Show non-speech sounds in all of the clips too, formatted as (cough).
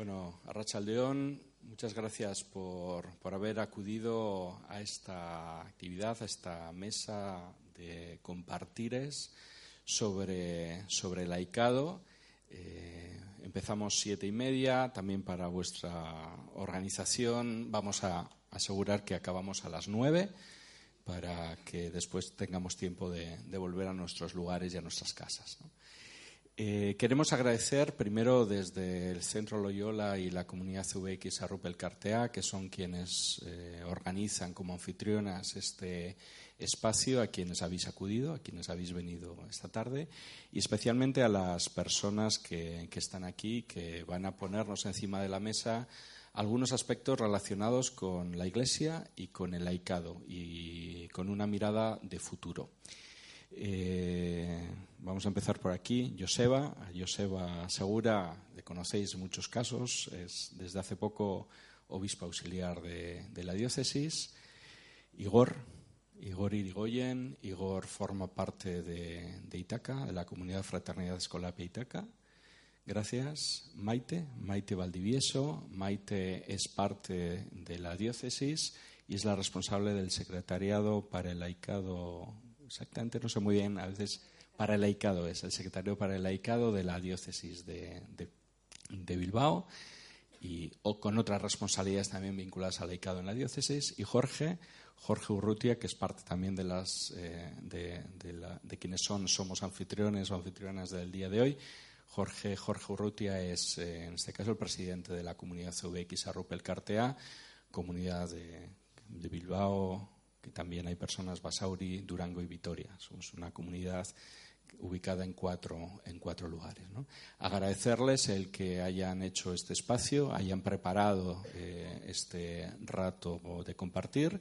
Bueno, Arrachaldeón, muchas gracias por, por, haber acudido a esta actividad, a esta mesa de compartires sobre, sobre el AICADO. Eh, empezamos siete y media, también para vuestra organización. Vamos a asegurar que acabamos a las nueve para que después tengamos tiempo de, volver a nuestros lugares y a nuestras casas. Eh, queremos agradecer primero desde el Centro Loyola y la comunidad CVX a Rupel Cartea, que son quienes eh, organizan como anfitrionas este espacio, a quienes habéis acudido, a quienes habéis venido esta tarde, y especialmente a las personas que, que están aquí, que van a ponernos encima de la mesa algunos aspectos relacionados con la Iglesia y con el laicado, y con una mirada de futuro. Eh, vamos a empezar por aquí. Joseba, Joseba Segura, le conocéis muchos casos, es desde hace poco obispo auxiliar de, de la diócesis. Igor, Igor Irigoyen. Igor forma parte de, de, Itaca, de la comunidad Fraternidad Escolapia Itaca. Gracias. Maite, Maite Valdivieso. Maite es parte de la diócesis y es la responsable del secretariado para el laicado exactamente no sé muy bien, a veces para el laicado es el secretario para el laicado de la diócesis de, de, Bilbao y o con otras responsabilidades también vinculadas al laicado en la diócesis y Jorge Jorge Urrutia que es parte también de las eh, de, de, la, de, quienes son somos anfitriones o anfitrionas del día de hoy. Jorge Jorge Urrutia es eh, en este caso el presidente de la comunidad CVX Arrupel Cartea comunidad de, de Bilbao que también hay personas Basauri, Durango y Vitoria. Somos una comunidad ubicada en cuatro, en cuatro lugares. ¿no? Agradecerles el que hayan hecho este espacio, hayan preparado eh, este rato de compartir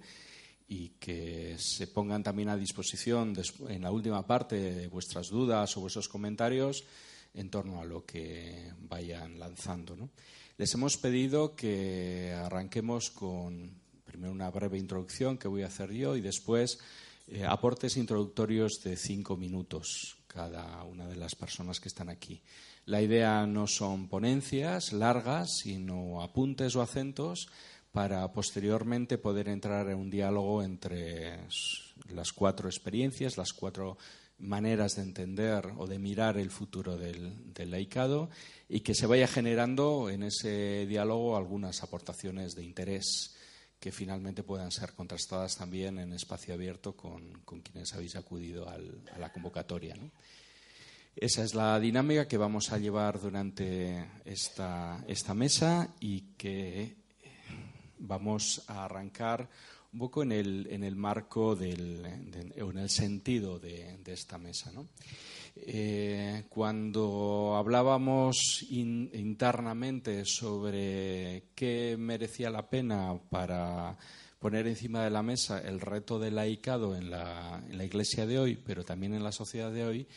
y que se pongan también a disposición en la última parte de vuestras dudas o vuestros comentarios en torno a lo que vayan lanzando. ¿no? Les hemos pedido que arranquemos con Primero una breve introducción que voy a hacer yo y después eh, aportes introductorios de cinco minutos cada una de las personas que están aquí. La idea no son ponencias largas, sino apuntes o acentos para posteriormente poder entrar en un diálogo entre las cuatro experiencias, las cuatro maneras de entender o de mirar el futuro del, del, laicado y que se vaya generando en ese diálogo algunas aportaciones de interés que finalmente puedan ser contrastadas también en espacio abierto con, con quienes habéis acudido a la convocatoria. Esa es la dinámica que vamos a llevar durante esta, esta mesa y que vamos a arrancar un poco en el, en el marco del, de, en el sentido de, esta mesa. Eh, cuando hablábamos in, internamente sobre qué merecía la pena para poner encima de la mesa el reto del laicado en la, en la Iglesia de hoy, pero también en la sociedad de hoy,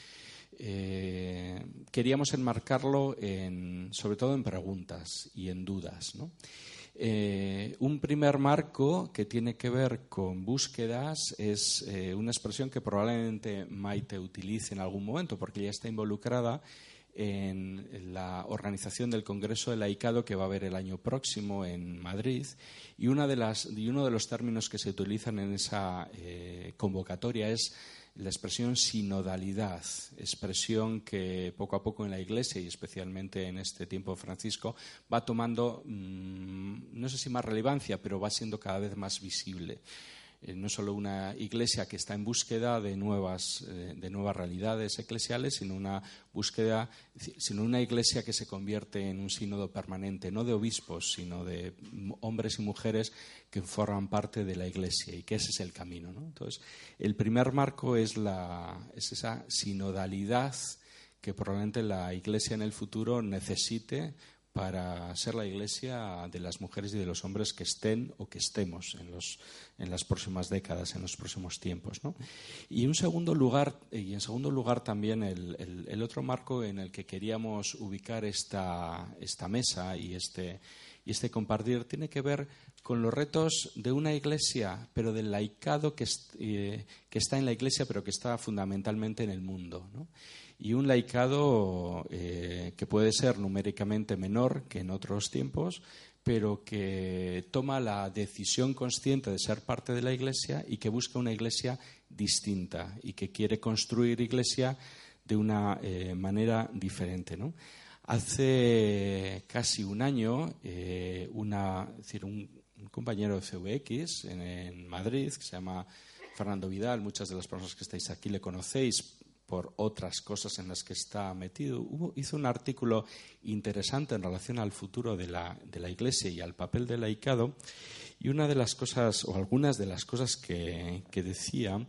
eh, queríamos enmarcarlo en, sobre todo en preguntas y en dudas. ¿no? Eh, un primer marco que tiene que ver con búsquedas es eh, una expresión que probablemente Maite utilice en algún momento porque ella está involucrada en la organización del Congreso del ICADO que va a haber el año próximo en Madrid y, una de las, y uno de los términos que se utilizan en esa eh, convocatoria es la expresión sinodalidad, expresión que poco a poco en la Iglesia y especialmente en este tiempo Francisco va tomando, mmm, no sé si más relevancia, pero va siendo cada vez más visible. Eh, no solo una iglesia que está en búsqueda de nuevas, eh, de nuevas realidades eclesiales, sino una búsqueda, sino una iglesia que se convierte en un sínodo permanente, no de obispos, sino de hombres y mujeres que forman parte de la iglesia y que ese es el camino. ¿no? Entonces, el primer marco es, la, es esa sinodalidad que probablemente la iglesia en el futuro necesite para ser la iglesia de las mujeres y de los hombres que estén o que estemos en, los, en las próximas décadas, en los próximos tiempos. ¿no? Y, un segundo lugar, y en segundo lugar también el, el, otro marco en el que queríamos ubicar esta, esta mesa y este, y este compartir tiene que ver con los retos de una iglesia, pero del laicado que, eh, que está en la iglesia, pero que está fundamentalmente en el mundo. ¿no? Y un laicado eh, que puede ser numéricamente menor que en otros tiempos, pero que toma la decisión consciente de ser parte de la Iglesia y que busca una Iglesia distinta y que quiere construir Iglesia de una eh, manera diferente. Hace casi un año, eh, un, compañero de CVX en, Madrid, que se llama Fernando Vidal, muchas de las personas que estáis aquí le conocéis por otras cosas en las que está metido, hizo un artículo interesante en relación al futuro de la, de la Iglesia y al papel del laicado y una de las cosas, o algunas de las cosas que, decía,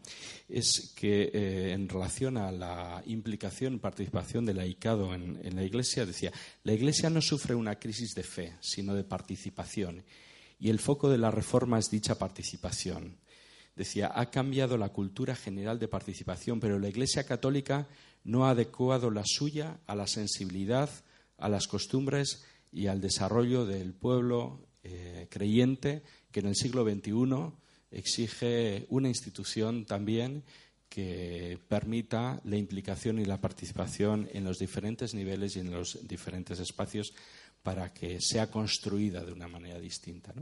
es que eh, en relación a la implicación participación del laicado en, en, la Iglesia, decía, la Iglesia no sufre una crisis de fe, sino de participación. Y el foco de la reforma es dicha participación. Decía, ha cambiado la cultura general de participación, pero la Iglesia católica no ha adecuado la suya a la sensibilidad, a las costumbres y al desarrollo del pueblo eh, creyente que en el siglo XXI exige una institución también que permita la implicación y la participación en los diferentes niveles y en los diferentes espacios para que sea construida de una manera distinta.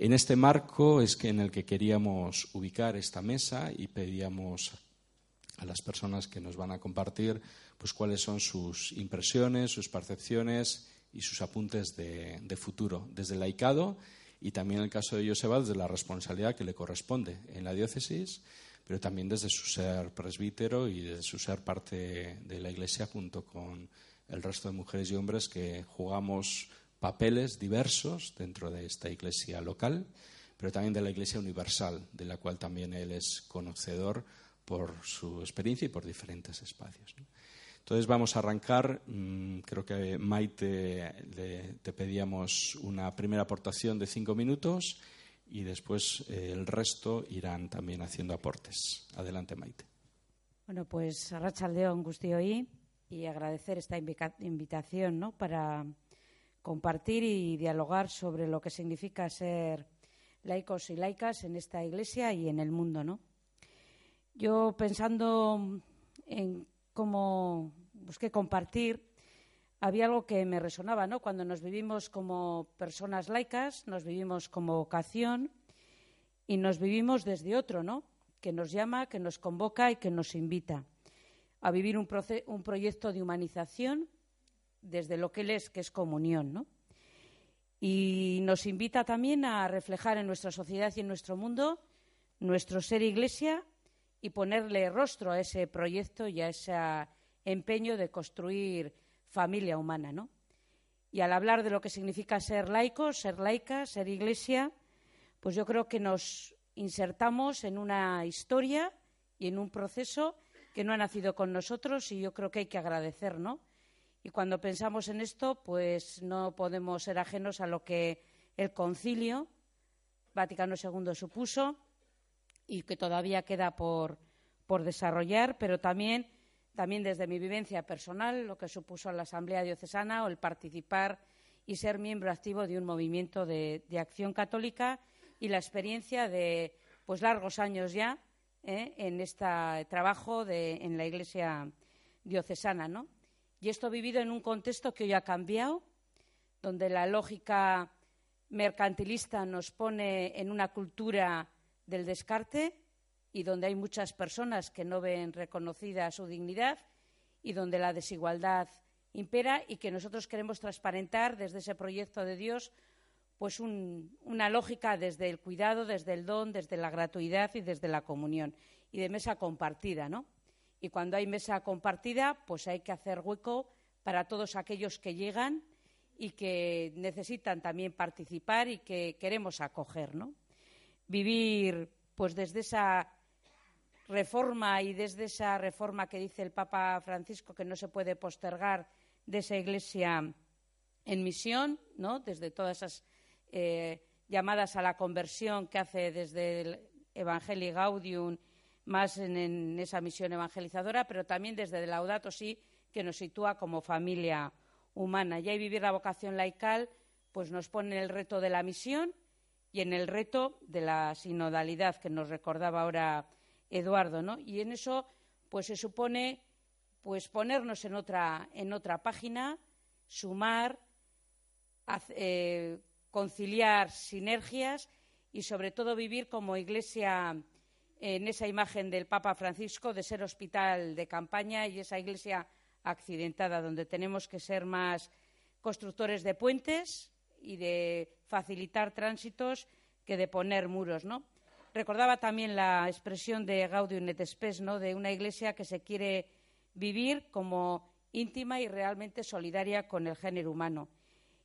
En este marco es que en el que queríamos ubicar esta mesa y pedíamos a las personas que nos van a compartir pues cuáles son sus impresiones, sus percepciones y sus apuntes de, futuro, desde el laicado y también en el caso de Joseba desde la responsabilidad que le corresponde en la diócesis, pero también desde su ser presbítero y desde su ser parte de la Iglesia junto con el resto de mujeres y hombres que jugamos papeles diversos dentro de esta Iglesia local, pero también de la Iglesia universal, de la cual también él es conocedor por su experiencia y por diferentes espacios. Entonces vamos a arrancar. Mm, creo que Maite te pedíamos una primera aportación de cinco minutos y después eh, el resto irán también haciendo aportes. Adelante, Maite. Bueno, pues y agradecer esta invitación ¿no? para compartir y dialogar sobre lo que significa ser laicos y laicas en esta iglesia y en el mundo. ¿no? Yo pensando en cómo busqué compartir, había algo que me resonaba, ¿no? Cuando nos vivimos como personas laicas, nos vivimos como vocación y nos vivimos desde otro, ¿no? Que nos llama, que nos convoca y que nos invita a vivir un, un proyecto de humanización desde lo que él es, que es comunión, ¿no? Y nos invita también a reflejar en nuestra sociedad y en nuestro mundo nuestro ser iglesia y ponerle rostro a ese proyecto y a ese empeño de construir familia humana, ¿no? Y al hablar de lo que significa ser laico, ser laica, ser iglesia, pues yo creo que nos insertamos en una historia y en un proceso que no ha nacido con nosotros y yo creo que hay que agradecer, ¿no? Y cuando pensamos en esto, pues no podemos ser ajenos a lo que el concilio Vaticano II supuso y que todavía queda por, desarrollar, pero también, también desde mi vivencia personal, lo que supuso la Asamblea Diocesana o el participar y ser miembro activo de un movimiento de, acción católica y la experiencia de pues largos años ya ¿eh? en este trabajo en la Iglesia diocesana, ¿no? Y esto vivido en un contexto que hoy ha cambiado, donde la lógica mercantilista nos pone en una cultura del descarte y donde hay muchas personas que no ven reconocida su dignidad y donde la desigualdad impera y que nosotros queremos transparentar desde ese proyecto de Dios pues una lógica desde el cuidado, desde el don, desde la gratuidad y desde la comunión y de mesa compartida, ¿no? Y cuando hay mesa compartida, pues hay que hacer hueco para todos aquellos que llegan y que necesitan también participar y que queremos acoger, ¿no? vivir pues desde esa reforma y desde esa reforma que dice el Papa Francisco que no se puede postergar de esa Iglesia en misión, ¿no? desde todas esas eh, llamadas a la conversión que hace desde el Evangelii Gaudium, más en, esa misión evangelizadora, pero también desde Laudato Si, que nos sitúa como familia humana. Y vivir la vocación laical pues nos pone el reto de la misión y en el reto de la sinodalidad que nos recordaba ahora Eduardo, ¿no? Y en eso pues se supone pues ponernos en otra, en otra página, sumar, eh, conciliar sinergias y sobre todo vivir como iglesia en esa imagen del Papa Francisco de ser hospital de campaña y esa iglesia accidentada donde tenemos que ser más constructores de puentes y de facilitar tránsitos que de poner muros, ¿no? Recordaba también la expresión de Gaudium et Spes, ¿no? de una iglesia que se quiere vivir como íntima y realmente solidaria con el género humano.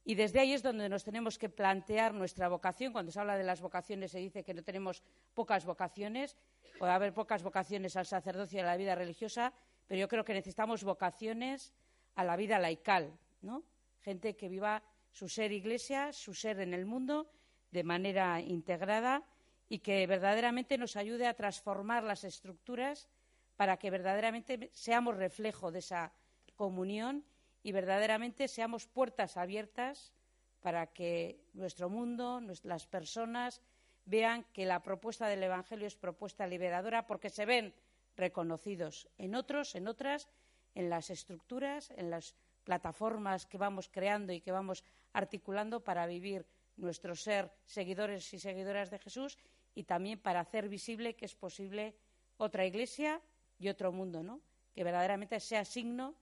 Y desde ahí es donde nos tenemos que plantear nuestra vocación. Cuando se habla de las vocaciones se dice que no tenemos pocas vocaciones. Puede haber pocas vocaciones al sacerdocio y a la vida religiosa, pero yo creo que necesitamos vocaciones a la vida laical, ¿no? Gente que viva su ser iglesia, su ser en el mundo de manera integrada y que verdaderamente nos ayude a transformar las estructuras para que verdaderamente seamos reflejo de esa comunión y verdaderamente seamos puertas abiertas para que nuestro mundo, las personas, vean que la propuesta del Evangelio es propuesta liberadora porque se ven reconocidos en otros, en otras, en las estructuras, en las plataformas que vamos creando y que vamos articulando para vivir nuestro ser seguidores y seguidoras de Jesús y también para hacer visible que es posible otra iglesia y otro mundo, ¿no? Que verdaderamente sea signo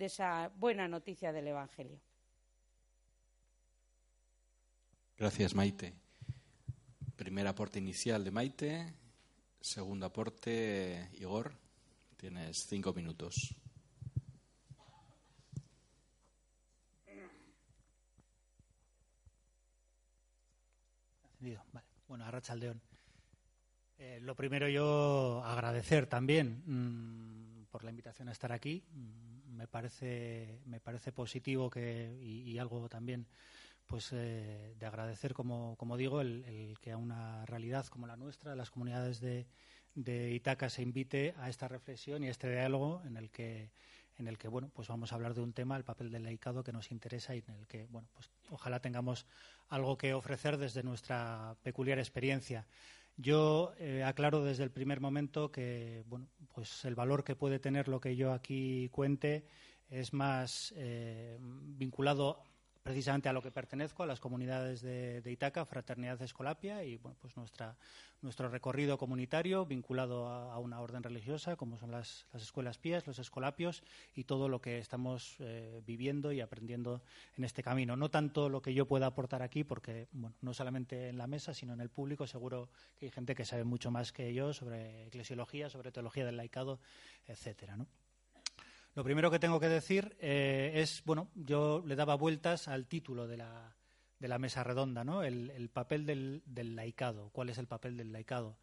de esa buena noticia del Evangelio. Gracias, Maite. Primer aporte inicial de Maite. Segundo aporte, Igor. Tienes cinco minutos. Bueno, a Rachaldeón. Eh, lo primero yo agradecer también mm, por la invitación a estar aquí. Mm, me parece me parece positivo que y, algo también pues eh, de agradecer como, digo el, que a una realidad como la nuestra las comunidades de, de Itaca se invite a esta reflexión y a este diálogo en el que en el que bueno pues vamos a hablar de un tema el papel del laicado que nos interesa y en el que bueno pues ojalá tengamos algo que ofrecer desde nuestra peculiar experiencia yo eh, aclaro desde el primer momento que bueno, pues el valor que puede tener lo que yo aquí cuente es más eh, vinculado precisamente a lo que pertenezco, a las comunidades de, Itaca, Fraternidad Escolapia, y bueno, pues nuestra, nuestro recorrido comunitario vinculado a, una orden religiosa, como son las, escuelas pías, los escolapios, y todo lo que estamos eh, viviendo y aprendiendo en este camino. No tanto lo que yo pueda aportar aquí, porque bueno, no solamente en la mesa, sino en el público, seguro que hay gente que sabe mucho más que yo sobre eclesiología, sobre teología del laicado, etcétera, ¿no? Lo primero que tengo que decir eh, es, bueno, yo le daba vueltas al título de la, de la mesa redonda, ¿no? El, papel del, laicado, cuál es el papel del laicado.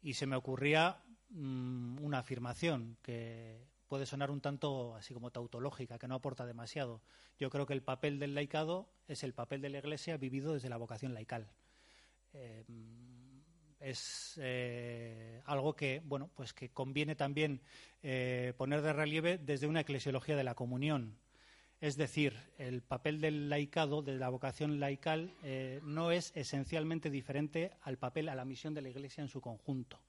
Y se me ocurría mm, una afirmación que puede sonar un tanto así como tautológica, que no aporta demasiado. Yo creo que el papel del laicado es el papel de la Iglesia vivido desde la vocación laical. Eh, es eh, algo que bueno pues que conviene también eh, poner de relieve desde una eclesiología de la comunión. Es decir el papel del laicado de la vocación laical eh, no es esencialmente diferente al papel a la misión de la Iglesia en su conjunto.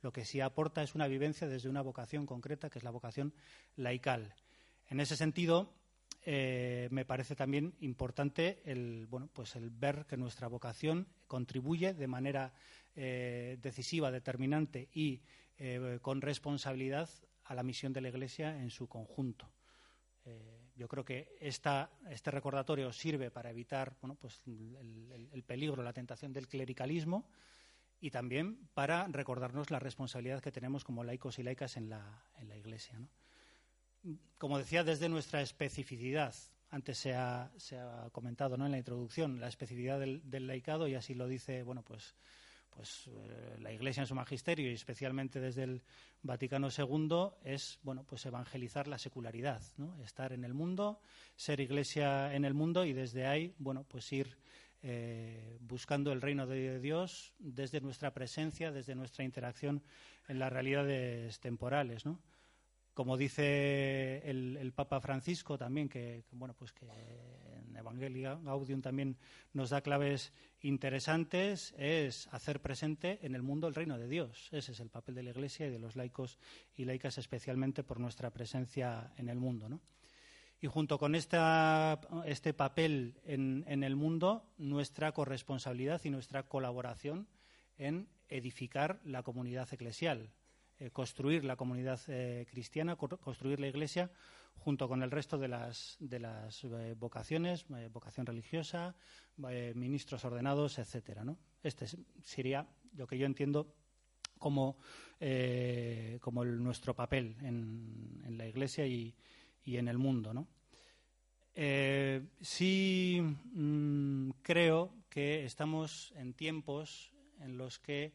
Lo que sí aporta es una vivencia desde una vocación concreta que es la vocación laical. En ese sentido me parece también importante el, bueno, pues el ver que nuestra vocación contribuye de manera eh, decisiva, determinante y eh, con responsabilidad a la misión de la Iglesia en su conjunto. Eh, yo creo que este recordatorio sirve para evitar bueno, pues el, peligro, la tentación del clericalismo y también para recordarnos la responsabilidad que tenemos como laicos y laicas en la, Iglesia. Como decía, desde nuestra especificidad, antes se ha, se ha comentado ¿no? en la introducción, la especificidad del, del, laicado, y así lo dice bueno, pues, pues eh, la Iglesia en su magisterio y especialmente desde el Vaticano II es bueno pues evangelizar la secularidad, ¿no? estar en el mundo, ser Iglesia en el mundo y desde ahí bueno pues ir eh, buscando el reino de Dios desde nuestra presencia, desde nuestra interacción en las realidades temporales, ¿no? Como dice el, Papa Francisco también, que, bueno pues que en Evangelii Gaudium también nos da claves interesantes, es hacer presente en el mundo el reino de Dios. Ese es el papel de la Iglesia y de los laicos y laicas, especialmente por nuestra presencia en el mundo. Y junto con este papel en, el mundo, nuestra corresponsabilidad y nuestra colaboración en edificar la comunidad eclesial, eh, construir la comunidad eh, cristiana, construir la Iglesia junto con el resto de las, de las eh, vocaciones, vocación religiosa, ministros ordenados, etcétera. Este sería lo que yo entiendo como, como nuestro papel en, la Iglesia y, en el mundo. ¿no? sí mm, creo que estamos en tiempos en los que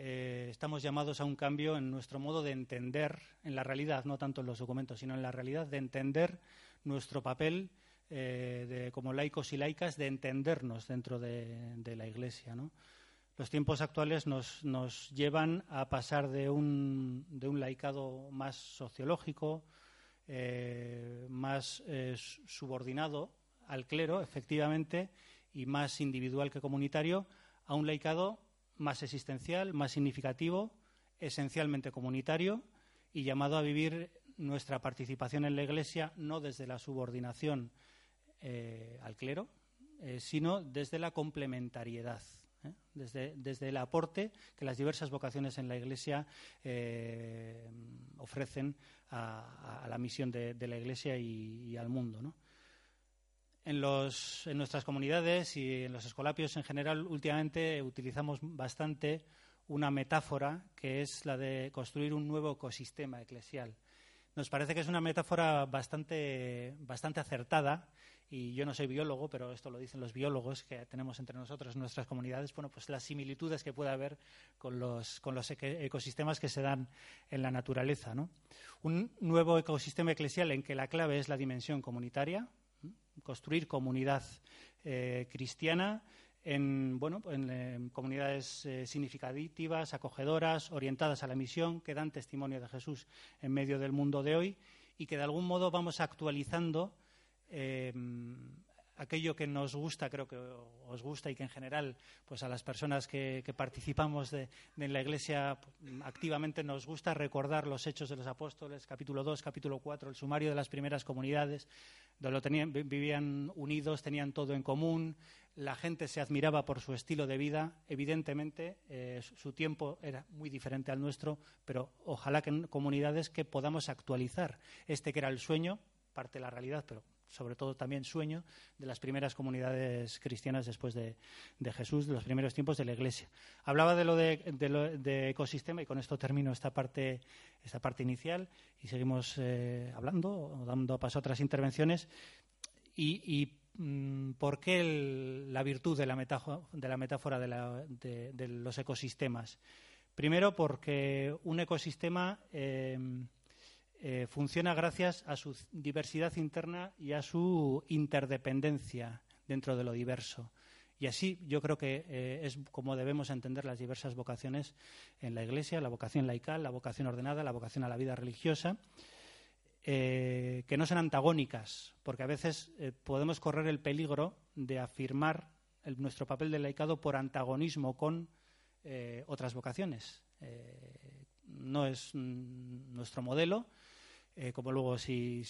eh, estamos llamados a un cambio en nuestro modo de entender, en la realidad, no tanto en los documentos, sino en la realidad, de entender nuestro papel eh, como laicos y laicas, de entendernos dentro de, la Iglesia. Los tiempos actuales nos, llevan a pasar de un, de un laicado más sociológico, eh, más subordinado al clero, efectivamente, y más individual que comunitario, a un laicado más existencial, más significativo, esencialmente comunitario y llamado a vivir nuestra participación en la Iglesia no desde la subordinación eh, al clero, eh, sino desde la complementariedad, ¿eh? desde, el aporte que las diversas vocaciones en la Iglesia ofrecen a, la misión de, la Iglesia y, al mundo. ¿no? En, nuestras comunidades y en los escolapios en general, últimamente utilizamos bastante una metáfora que es la de construir un nuevo ecosistema eclesial. Nos parece que es una metáfora bastante, bastante acertada y yo no soy biólogo, pero esto lo dicen los biólogos que tenemos entre nosotros en nuestras comunidades, bueno, pues las similitudes que puede haber con los, con los ecosistemas que se dan en la naturaleza. Un nuevo ecosistema eclesial en que la clave es la dimensión comunitaria, construir comunidad eh, cristiana en, bueno, en, comunidades eh, significativas, acogedoras, orientadas a la misión, que dan testimonio de Jesús en medio del mundo de hoy y que de algún modo vamos actualizando eh, aquello que nos gusta, creo que os gusta y que en general, pues a las personas que, participamos de, la Iglesia activamente nos gusta recordar los hechos de los apóstoles, capítulo 2, capítulo 4, el sumario de las primeras comunidades, donde tenían, vivían unidos, tenían todo en común, la gente se admiraba por su estilo de vida, evidentemente eh, su tiempo era muy diferente al nuestro, pero ojalá que en comunidades que podamos actualizar este que era el sueño, parte de la realidad, pero sobre todo también sueño de las primeras comunidades cristianas después de, Jesús, de los primeros tiempos de la Iglesia. Hablaba de lo de, ecosistema y con esto termino esta parte, esta parte inicial y seguimos eh, hablando, dando paso a otras intervenciones. Y, mm, por qué la virtud de la metáfora de, la metáfora de, los ecosistemas? Primero, porque un ecosistema eh, eh, funciona gracias a su diversidad interna y a su interdependencia dentro de lo diverso. Y así yo creo que eh, es como debemos entender las diversas vocaciones en la Iglesia, la vocación laical, la vocación ordenada, la vocación a la vida religiosa, eh, que no son antagónicas, porque a veces podemos correr el peligro de afirmar nuestro papel de laicado por antagonismo con otras vocaciones. no es nuestro modelo eh, como luego si,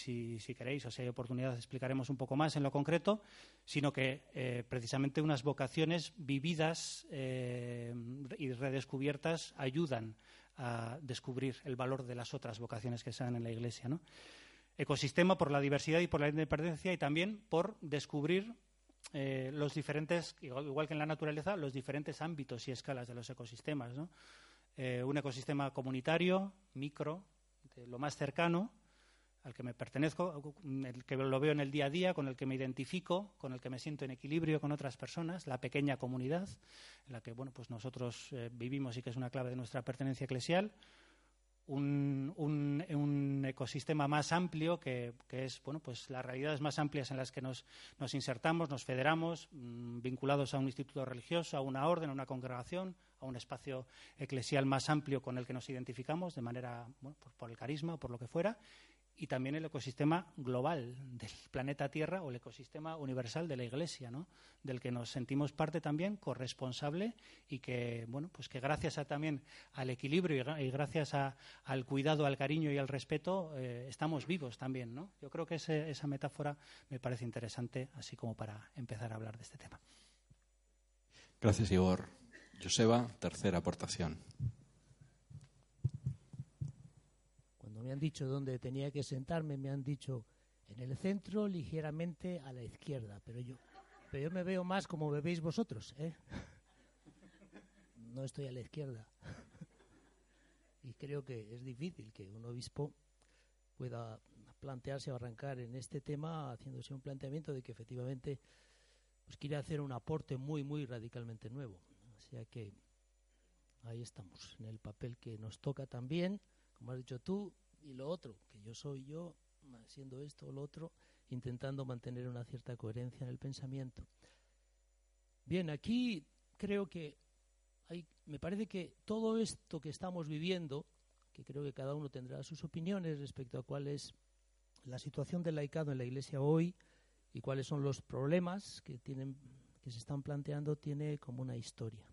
queréis o si hay oportunidad explicaremos un poco más en lo concreto, sino que eh, precisamente unas vocaciones vividas eh, y redescubiertas ayudan a descubrir el valor de las otras vocaciones que se dan en la Iglesia. Ecosistema por la diversidad y por la independencia y también por descubrir los diferentes, igual que en la naturaleza, los diferentes ámbitos y escalas de los ecosistemas. un ecosistema comunitario, micro, lo más cercano, al que me pertenezco, el que lo veo en el día a día, con el que me identifico, con el que me siento en equilibrio con otras personas, la pequeña comunidad en la que bueno, pues nosotros eh, vivimos y que es una clave de nuestra pertenencia eclesial, un, ecosistema más amplio que, es bueno, pues las realidades más amplias en las que nos, nos insertamos, nos federamos, mm, vinculados a un instituto religioso, a una orden, a una congregación, a un espacio eclesial más amplio con el que nos identificamos de manera, bueno, por, el carisma o por lo que fuera, y también el ecosistema global del planeta Tierra o el ecosistema universal de la Iglesia, ¿no? del que nos sentimos parte también corresponsable y que, bueno, pues que gracias también al equilibrio y, gracias al cuidado, al cariño y al respeto, eh, estamos vivos también. ¿no? Yo creo que esa metáfora me parece interesante, así como para empezar a hablar de este tema. Gracias, Igor. Joseba, tercera aportación. Me han dicho dónde tenía que sentarme, me han dicho en el centro, ligeramente a la izquierda, pero yo, pero yo me veo más como me veis vosotros, ¿eh? No estoy a la izquierda. Y creo que es difícil que un obispo pueda plantearse o arrancar en este tema haciéndose un planteamiento de que efectivamente pues quiere hacer un aporte muy, muy radicalmente nuevo. O sea que ahí estamos, en el papel que nos toca también, como has dicho tú, y lo otro, que yo soy yo, haciendo esto o lo otro, intentando mantener una cierta coherencia en el pensamiento. Bien, aquí creo que hay, me parece que todo esto que estamos viviendo, que creo que cada uno tendrá sus opiniones respecto a cuál es la situación del laicado en la Iglesia hoy y cuáles son los problemas que tienen que se están planteando, tiene como una historia.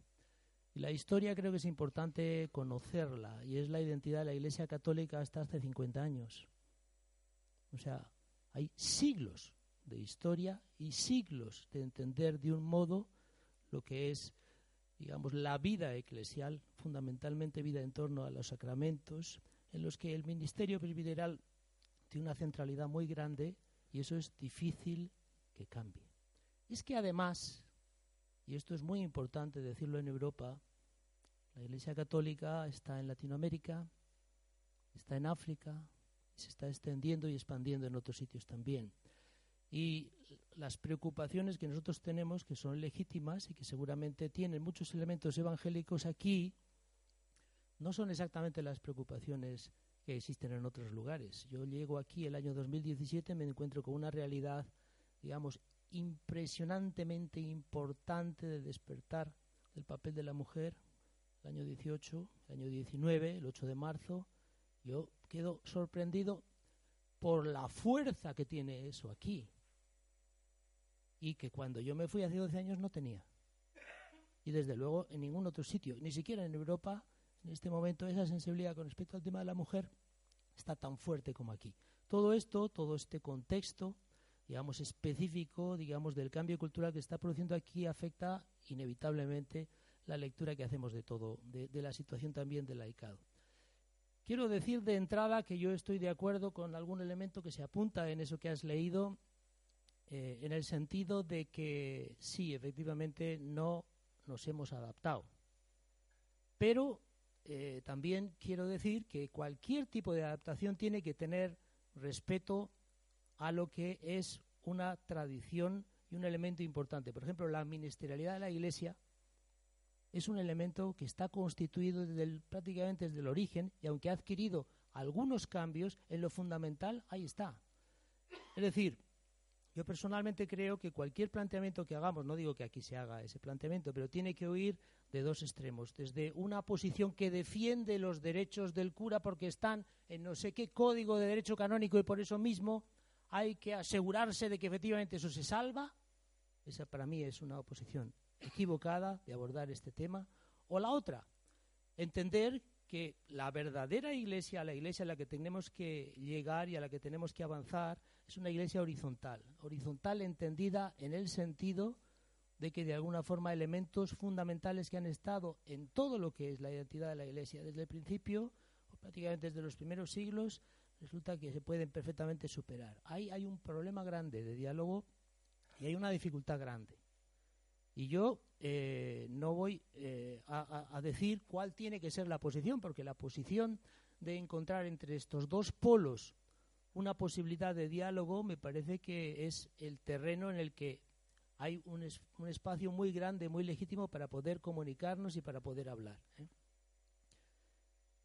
Y la historia creo que es importante conocerla, y es la identidad de la Iglesia Católica hasta hace 50 años. O sea, hay siglos de historia y siglos de entender de un modo lo que es, digamos, la vida eclesial, fundamentalmente vida en torno a los sacramentos, en los que el ministerio presbiteral tiene una centralidad muy grande y eso es difícil que cambie. Es que además y esto es muy importante decirlo en Europa, la Iglesia Católica está en Latinoamérica, está en África, se está extendiendo y expandiendo en otros sitios también. Y las preocupaciones que nosotros tenemos, que son legítimas y que seguramente tienen muchos elementos evangélicos aquí, no son exactamente las preocupaciones que existen en otros lugares. Yo llego aquí el año 2017, me encuentro con una realidad, digamos, impresionantemente importante de despertar del papel de la mujer, el año 18, el año 19, el 8 de marzo, yo quedo sorprendido por la fuerza que tiene eso aquí y que cuando yo me fui hace 12 años no tenía. Y desde luego en ningún otro sitio, ni siquiera en Europa, en este momento esa sensibilidad con respecto al tema de la mujer está tan fuerte como aquí. Todo esto, todo este contexto, digamos, específico, digamos, del cambio cultural que está produciendo aquí afecta inevitablemente la lectura que hacemos de todo, de, la situación también del laicado. Quiero decir de entrada que yo estoy de acuerdo con algún elemento que se apunta en eso que has leído, eh, en el sentido de que sí, efectivamente no nos hemos adaptado. Pero eh, también quiero decir que cualquier tipo de adaptación tiene que tener respeto a lo que es una tradición y un elemento importante. Por ejemplo, la ministerialidad de la Iglesia es un elemento que está constituido desde prácticamente desde el origen y aunque ha adquirido algunos cambios, en lo fundamental ahí está. Es decir, yo personalmente creo que cualquier planteamiento que hagamos, no digo que aquí se haga ese planteamiento, pero tiene que huir de dos extremos. Desde una posición que defiende los derechos del cura porque están en no sé qué código de derecho canónico y por eso mismo hay que asegurarse de que efectivamente eso se salva. Esa para mí es una oposición equivocada de abordar este tema. O la otra, entender que la verdadera iglesia, la iglesia a la que tenemos que llegar y a la que tenemos que avanzar, es una iglesia horizontal. Horizontal entendida en el sentido de que de alguna forma elementos fundamentales que han estado en todo lo que es la identidad de la iglesia desde el principio, o prácticamente desde los primeros siglos, resulta que se pueden perfectamente superar. Ahí hay un problema grande de diálogo y hay una dificultad grande. Y yo eh, no voy eh, a, decir cuál tiene que ser la posición, porque la posición de encontrar entre estos dos polos una posibilidad de diálogo me parece que es el terreno en el que hay un, espacio muy grande, muy legítimo para poder comunicarnos y para poder hablar. ¿eh?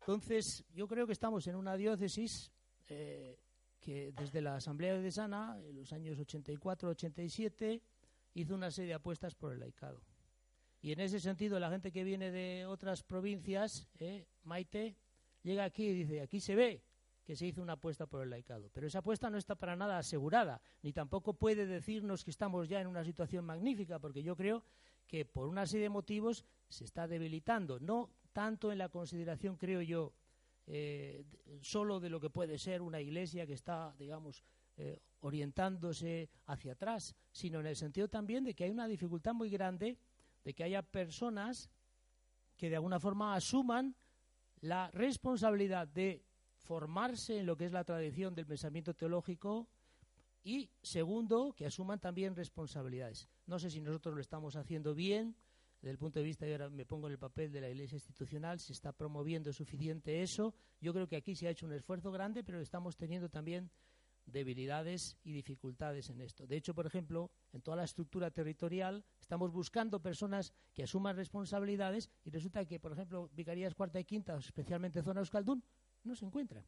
Entonces, yo creo que estamos en una diócesis que desde la Asamblea de Sana, en los años 84-87, hizo una serie de apuestas por el laicado. Y en ese sentido, la gente que viene de otras provincias, eh, Maite, llega aquí y dice, aquí se ve que se hizo una apuesta por el laicado. Pero esa apuesta no está para nada asegurada, ni tampoco puede decirnos que estamos ya en una situación magnífica, porque yo creo que por una serie de motivos se está debilitando, no tanto en la consideración, creo yo, eh, solo de lo que puede ser una iglesia que está, digamos, eh, orientándose hacia atrás, sino en el sentido también de que hay una dificultad muy grande de que haya personas que de alguna forma asuman la responsabilidad de formarse en lo que es la tradición del pensamiento teológico y, segundo, que asuman también responsabilidades. No sé si nosotros lo estamos haciendo bien, desde el punto de vista, y ahora me pongo en el papel de la Iglesia institucional, se está promoviendo suficiente eso. Yo creo que aquí se ha hecho un esfuerzo grande, pero estamos teniendo también debilidades y dificultades en esto. De hecho, por ejemplo, en toda la estructura territorial estamos buscando personas que asuman responsabilidades y resulta que, por ejemplo, Vicarías Cuarta y Quinta, especialmente Zona Euskaldún, no se encuentran.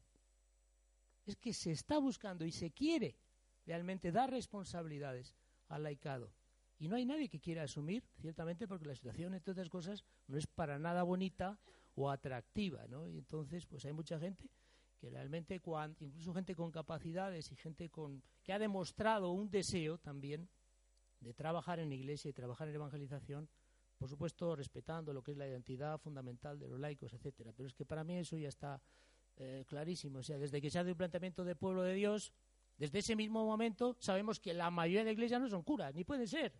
Es que se está buscando y se quiere realmente dar responsabilidades al laicado. Y no hay nadie que quiera asumir, ciertamente, porque la situación, entre otras cosas, no es para nada bonita o atractiva, ¿no? Y entonces, pues hay mucha gente que realmente, incluso gente con capacidades y gente con que ha demostrado un deseo también de trabajar en iglesia y trabajar en evangelización, por supuesto respetando lo que es la identidad fundamental de los laicos, etcétera. Pero es que para mí eso ya está eh, clarísimo. O sea, desde que se hace un planteamiento de pueblo de Dios, desde ese mismo momento sabemos que la mayoría de iglesias no son curas, ni pueden ser.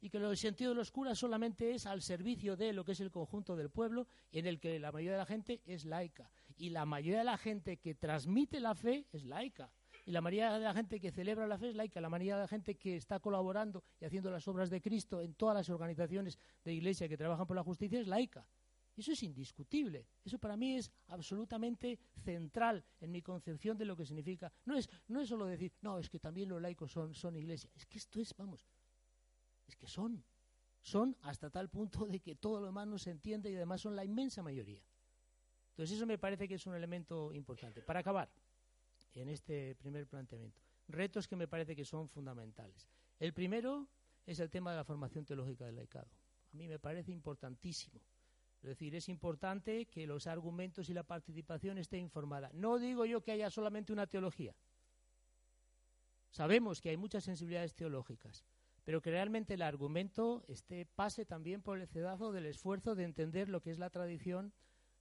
Y que el sentido de los curas solamente es al servicio de lo que es el conjunto del pueblo, en el que la mayoría de la gente es laica. Y la mayoría de la gente que transmite la fe es laica. Y la mayoría de la gente que celebra la fe es laica. La mayoría de la gente que está colaborando y haciendo las obras de Cristo en todas las organizaciones de iglesia que trabajan por la justicia es laica. Eso es indiscutible. Eso para mí es absolutamente central en mi concepción de lo que significa. No es, no es solo decir, no, es que también los laicos son, son iglesia. Es que esto es, vamos, es que son. Son hasta tal punto de que todo lo demás no se entiende y además son la inmensa mayoría. Entonces eso me parece que es un elemento importante. Para acabar en este primer planteamiento, retos que me parece que son fundamentales. El primero es el tema de la formación teológica del laicado. A mí me parece importantísimo es decir, es importante que los argumentos y la participación esté informada. No digo yo que haya solamente una teología. Sabemos que hay muchas sensibilidades teológicas, pero que realmente el argumento esté, pase también por el cedazo del esfuerzo de entender lo que es la tradición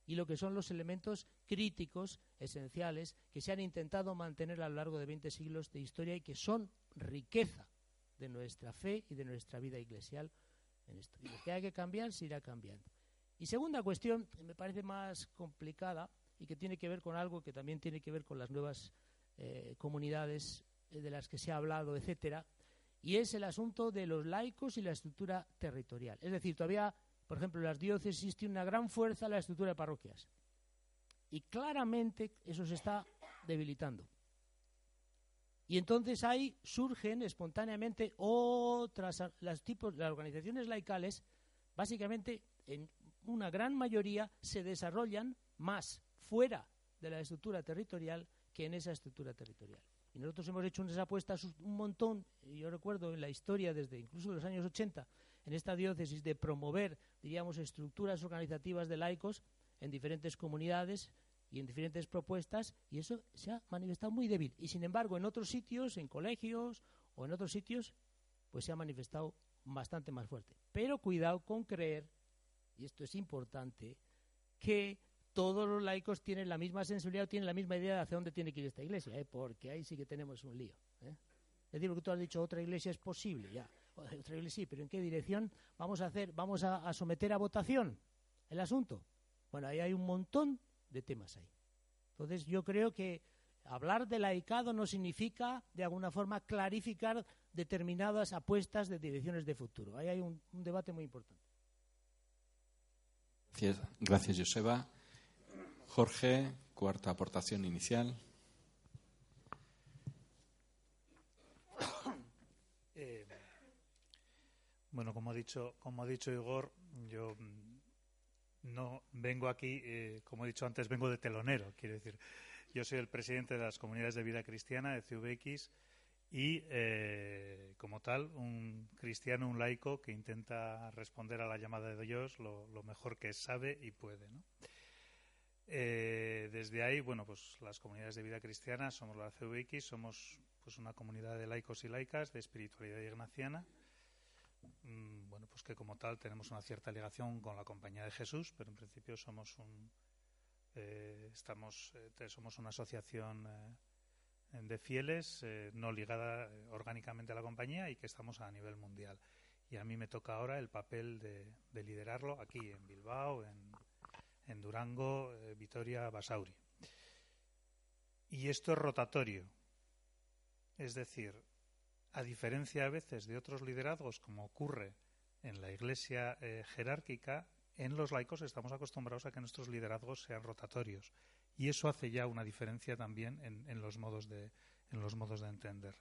y lo que son los elementos críticos esenciales que se han intentado mantener a lo largo de 20 siglos de historia y que son riqueza de nuestra fe y de nuestra vida eclesial en esto. Y lo que hay que cambiar se irá cambiando. Y segunda cuestión, que me parece más complicada y que tiene que ver con algo que también tiene que ver con las nuevas eh, comunidades eh, de las que se ha hablado, etcétera, y es el asunto de los laicos y la estructura territorial. Es decir, todavía, por ejemplo, en las diócesis existe una gran fuerza la estructura de parroquias. Y claramente eso se está debilitando. Y entonces ahí surgen espontáneamente otras las tipos las organizaciones laicales básicamente en una gran mayoría se desarrollan más fuera de la estructura territorial que en esa estructura territorial. Y nosotros hemos hecho unas apuestas un montón, yo recuerdo en la historia desde incluso los años 80, en esta diócesis de promover, diríamos, estructuras organizativas de laicos en diferentes comunidades y en diferentes propuestas, y eso se ha manifestado muy débil. Y sin embargo, en otros sitios, en colegios o en otros sitios, pues se ha manifestado bastante más fuerte. Pero cuidado con creer y esto es importante, que todos los laicos tienen la misma sensibilidad o tienen la misma idea de hacia dónde tiene que ir esta iglesia, ¿eh? porque ahí sí que tenemos un lío. ¿eh? Es decir, lo que tú has dicho, otra iglesia es posible, ya. Sí, pero ¿en qué dirección vamos a hacer? ¿Vamos a, someter a votación el asunto? Bueno, ahí hay un montón de temas ahí. Entonces, yo creo que hablar de laicado no significa, de alguna forma, clarificar determinadas apuestas de direcciones de futuro. Ahí hay un debate muy importante. Gracias, Joseba. Jorge, cuarta aportación inicial. Eh, bueno, como ha dicho, como ha dicho Igor, yo mm, no vengo aquí, eh, como he dicho antes, vengo de telonero. Quiero decir, yo soy el presidente de las comunidades de vida cristiana de CVX y eh, como tal un cristiano, un laico que intenta responder a la llamada de Dios lo, mejor que sabe y puede. Eh, desde ahí, bueno, pues las comunidades de vida cristiana somos la CVX, somos pues una comunidad de laicos y laicas de espiritualidad ignaciana. Mm, bueno, pues que como tal tenemos una cierta ligación con la Compañía de Jesús, pero en principio somos un eh, estamos eh, somos una asociación de fieles no ligada orgánicamente a la compañía y que estamos a nivel mundial. Y a mí me toca ahora el papel de liderarlo aquí en Bilbao, en en Durango, eh, Vitoria, Basauri. Y esto es rotatorio. Es decir, a diferencia a veces de otros liderazgos, como ocurre en la iglesia eh, jerárquica, en los laicos estamos acostumbrados a que nuestros liderazgos sean rotatorios. Y eso hace ya una diferencia también en, los, modos de, en los modos de entender.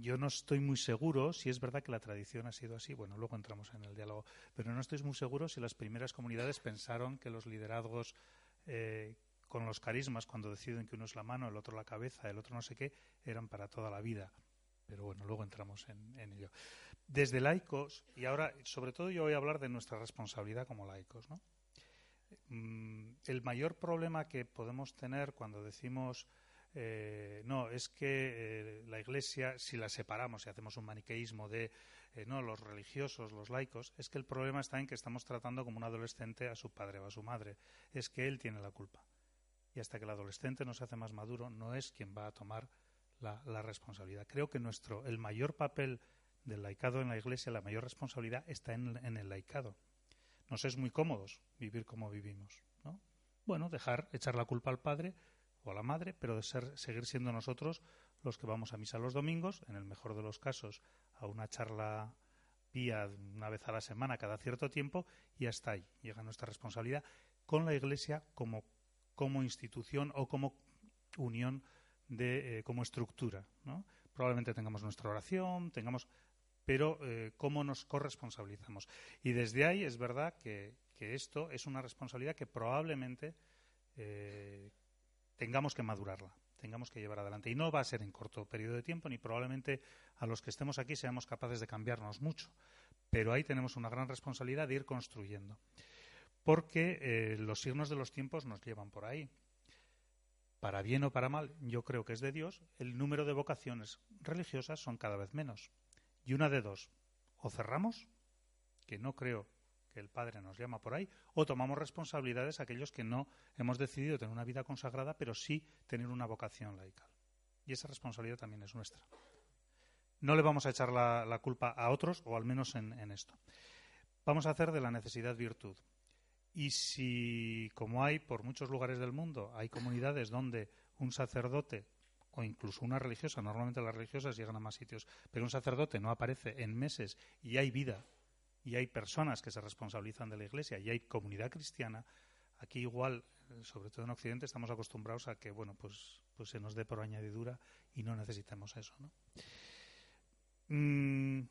Yo no estoy muy seguro si es verdad que la tradición ha sido así. Bueno, luego entramos en el diálogo. Pero no estoy muy seguro si las primeras comunidades pensaron que los liderazgos eh, con los carismas, cuando deciden que uno es la mano, el otro la cabeza, el otro no sé qué, eran para toda la vida. Pero bueno, luego entramos en, ello. Desde laicos, y ahora sobre todo yo voy a hablar de nuestra responsabilidad como laicos. ¿no? Mm, el mayor problema que podemos tener cuando decimos eh, no, es que eh, la Iglesia, si la separamos y hacemos un maniqueísmo de eh, no los religiosos, los laicos, es que el problema está en que estamos tratando como un adolescente a su padre o a su madre. Es que él tiene la culpa. Y hasta que el adolescente no se hace más maduro, no es quien va a tomar la, responsabilidad. Creo que nuestro, el mayor papel del laicado en la Iglesia, la mayor responsabilidad está en, el laicado. Nos es muy cómodos vivir como vivimos, ¿no? Bueno, dejar, echar la culpa al padre, o a la madre, pero de ser, seguir siendo nosotros los que vamos a misa los domingos, en el mejor de los casos a una charla vía una vez a la semana cada cierto tiempo y hasta ahí llega nuestra responsabilidad con la Iglesia como, como institución o como unión de eh, como estructura. Probablemente tengamos nuestra oración, tengamos pero eh, cómo nos corresponsabilizamos. Y desde ahí es verdad que, que esto es una responsabilidad que probablemente eh, tengamos que madurarla, tengamos que llevar adelante. Y no va a ser en corto periodo de tiempo, ni probablemente a los que estemos aquí seamos capaces de cambiarnos mucho. Pero ahí tenemos una gran responsabilidad de ir construyendo. Porque eh, los signos de los tiempos nos llevan por ahí. Para bien o para mal, yo creo que es de Dios, el número de vocaciones religiosas son cada vez menos. Y una de dos, o cerramos, que no creo que el Padre nos llama por ahí, o tomamos responsabilidades aquellos que no hemos decidido tener una vida consagrada, pero sí tener una vocación laical. Y esa responsabilidad también es nuestra. No le vamos a echar la, culpa a otros, o al menos en, esto. Vamos a hacer de la necesidad virtud. Y si, como hay por muchos lugares del mundo, hay comunidades donde un sacerdote o incluso una religiosa, normalmente las religiosas llegan a más sitios, pero un sacerdote no aparece en meses y hay vida y hay personas que se responsabilizan de la Iglesia y hay comunidad cristiana, aquí igual, sobre todo en Occidente, estamos acostumbrados a que, bueno, pues, pues se nos dé por añadidura y no necesitamos eso, ¿no? Mm,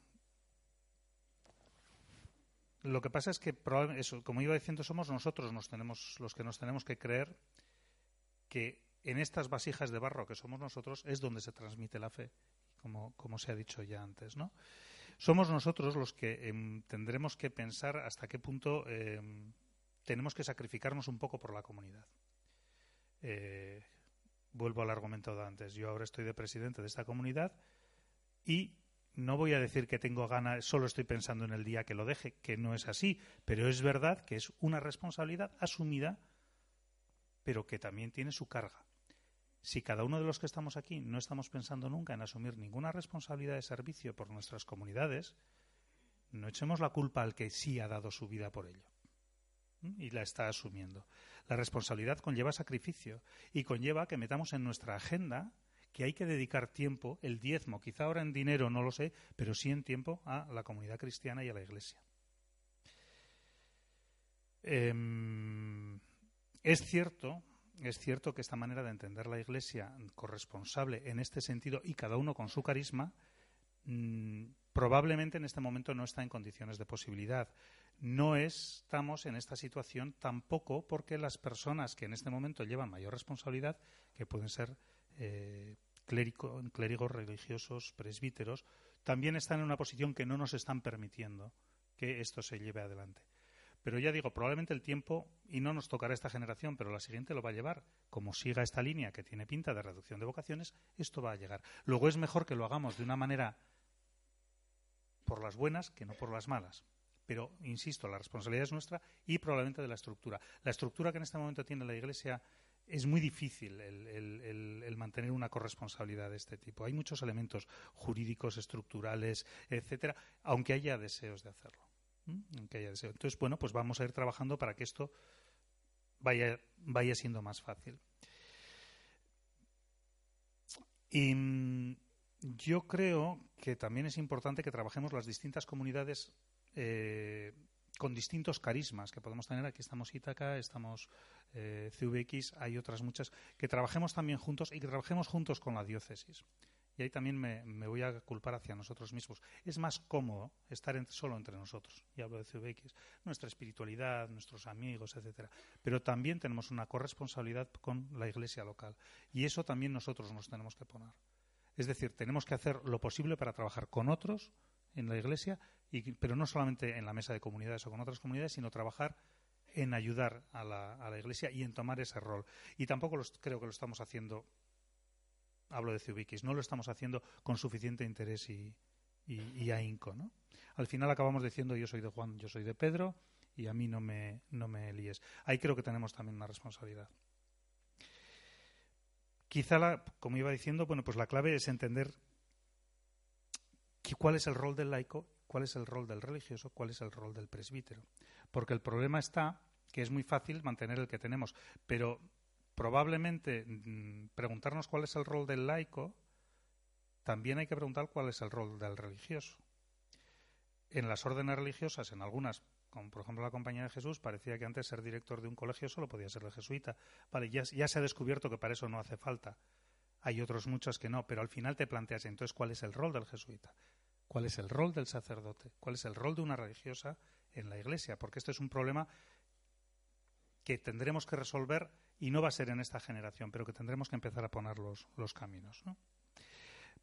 lo que pasa es que, eso, como iba diciendo, somos nosotros nos tenemos, los que nos tenemos que creer que en estas vasijas de barro que somos nosotros es donde se transmite la fe, como, se ha dicho ya antes, ¿no? somos nosotros los que em, tendremos que pensar hasta qué punto em, tenemos que sacrificarnos un poco por la comunidad. Eh, vuelvo al argumento de antes. Yo ahora estoy de presidente de esta comunidad y no voy a decir que tengo ganas, solo estoy pensando en el día que lo deje, que no es así, pero es verdad que es una responsabilidad asumida, pero que también tiene su carga. Si cada uno de los que estamos aquí no estamos pensando nunca en asumir ninguna responsabilidad de servicio por nuestras comunidades, no echemos la culpa al que sí ha dado su vida por ello y la está asumiendo. La responsabilidad conlleva sacrificio y conlleva que metamos en nuestra agenda que hay que dedicar tiempo, el diezmo, quizá ahora en dinero, no lo sé, pero sí en tiempo a la comunidad cristiana y a la Iglesia. Em, es cierto es cierto que esta manera de entender la Iglesia corresponsable en este sentido y cada uno con su carisma, mm, probablemente en este momento no está en condiciones de posibilidad. No estamos en esta situación tampoco porque las personas que en este momento llevan mayor responsabilidad, que pueden ser eh, clérigos religiosos, presbíteros, también están en una posición que no nos están permitiendo que esto se lleve adelante. Pero ya digo, probablemente el tiempo, y no nos tocará esta generación, pero la siguiente lo va a llevar. Como siga esta línea que tiene pinta de reducción de vocaciones, esto va a llegar. Luego es mejor que lo hagamos de una manera por las buenas que no por las malas. Pero, insisto, la responsabilidad es nuestra y probablemente de la estructura. La estructura que en este momento tiene la Iglesia es muy difícil el, mantener una corresponsabilidad de este tipo. Hay muchos elementos jurídicos, estructurales, etcétera, aunque haya deseos de hacerlo. Entonces, bueno, pues vamos a ir trabajando para que esto vaya, vaya siendo más fácil. Y mm, yo creo que también es importante que trabajemos las distintas comunidades eh, con distintos carismas que podemos tener. Aquí estamos Ítaca, estamos eh, CVX, hay otras muchas. Que trabajemos también juntos y que trabajemos juntos con la diócesis. Y ahí también me, voy a culpar hacia nosotros mismos. Es más cómodo estar solo entre nosotros. Y hablo de CVX. Nuestra espiritualidad, nuestros amigos, etcétera. Pero también tenemos una corresponsabilidad con la iglesia local. Y eso también nosotros nos tenemos que poner. Es decir, tenemos que hacer lo posible para trabajar con otros en la iglesia, y, pero no solamente en la mesa de comunidades o con otras comunidades, sino trabajar en ayudar a la, a la iglesia y en tomar ese rol. Y tampoco creo que lo estamos haciendo, hablo de Ciubiquis, no lo estamos haciendo con suficiente interés y, y, ahínco. ¿no? Al final acabamos diciendo yo soy de Juan, yo soy de Pedro y a mí no me, no me líes. Ahí creo que tenemos también una responsabilidad. Quizá, la, como iba diciendo, bueno, pues la clave es entender cuál es el rol del laico, cuál es el rol del religioso, cuál es el rol del presbítero. Porque el problema está que es muy fácil mantener el que tenemos, pero probablemente mm, preguntarnos cuál es el rol del laico, también hay que preguntar cuál es el rol del religioso. En las órdenes religiosas, en algunas, como por ejemplo la Compañía de Jesús, parecía que antes ser director de un colegio solo podía ser el jesuita. Vale, ya, ya se ha descubierto que para eso no hace falta. Hay otros muchos que no, pero al final te planteas entonces cuál es el rol del jesuita, cuál es el rol del sacerdote, cuál es el rol de una religiosa en la Iglesia, porque esto es un problema que tendremos que resolver y no va a ser en esta generación, pero que tendremos que empezar a poner los, caminos. ¿no?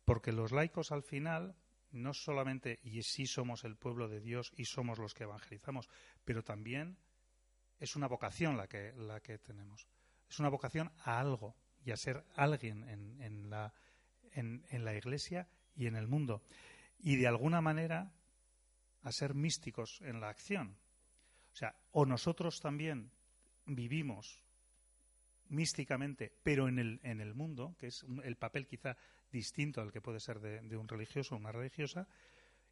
Porque los laicos al final no solamente, y sí somos el pueblo de Dios y somos los que evangelizamos, pero también es una vocación la que, la que tenemos. Es una vocación a algo y a ser alguien en, en, la, en la iglesia y en el mundo. Y de alguna manera a ser místicos en la acción. O sea, o nosotros también vivimos místicamente, pero en el, en el mundo, que es el papel quizá distinto al que puede ser de, un religioso o una religiosa,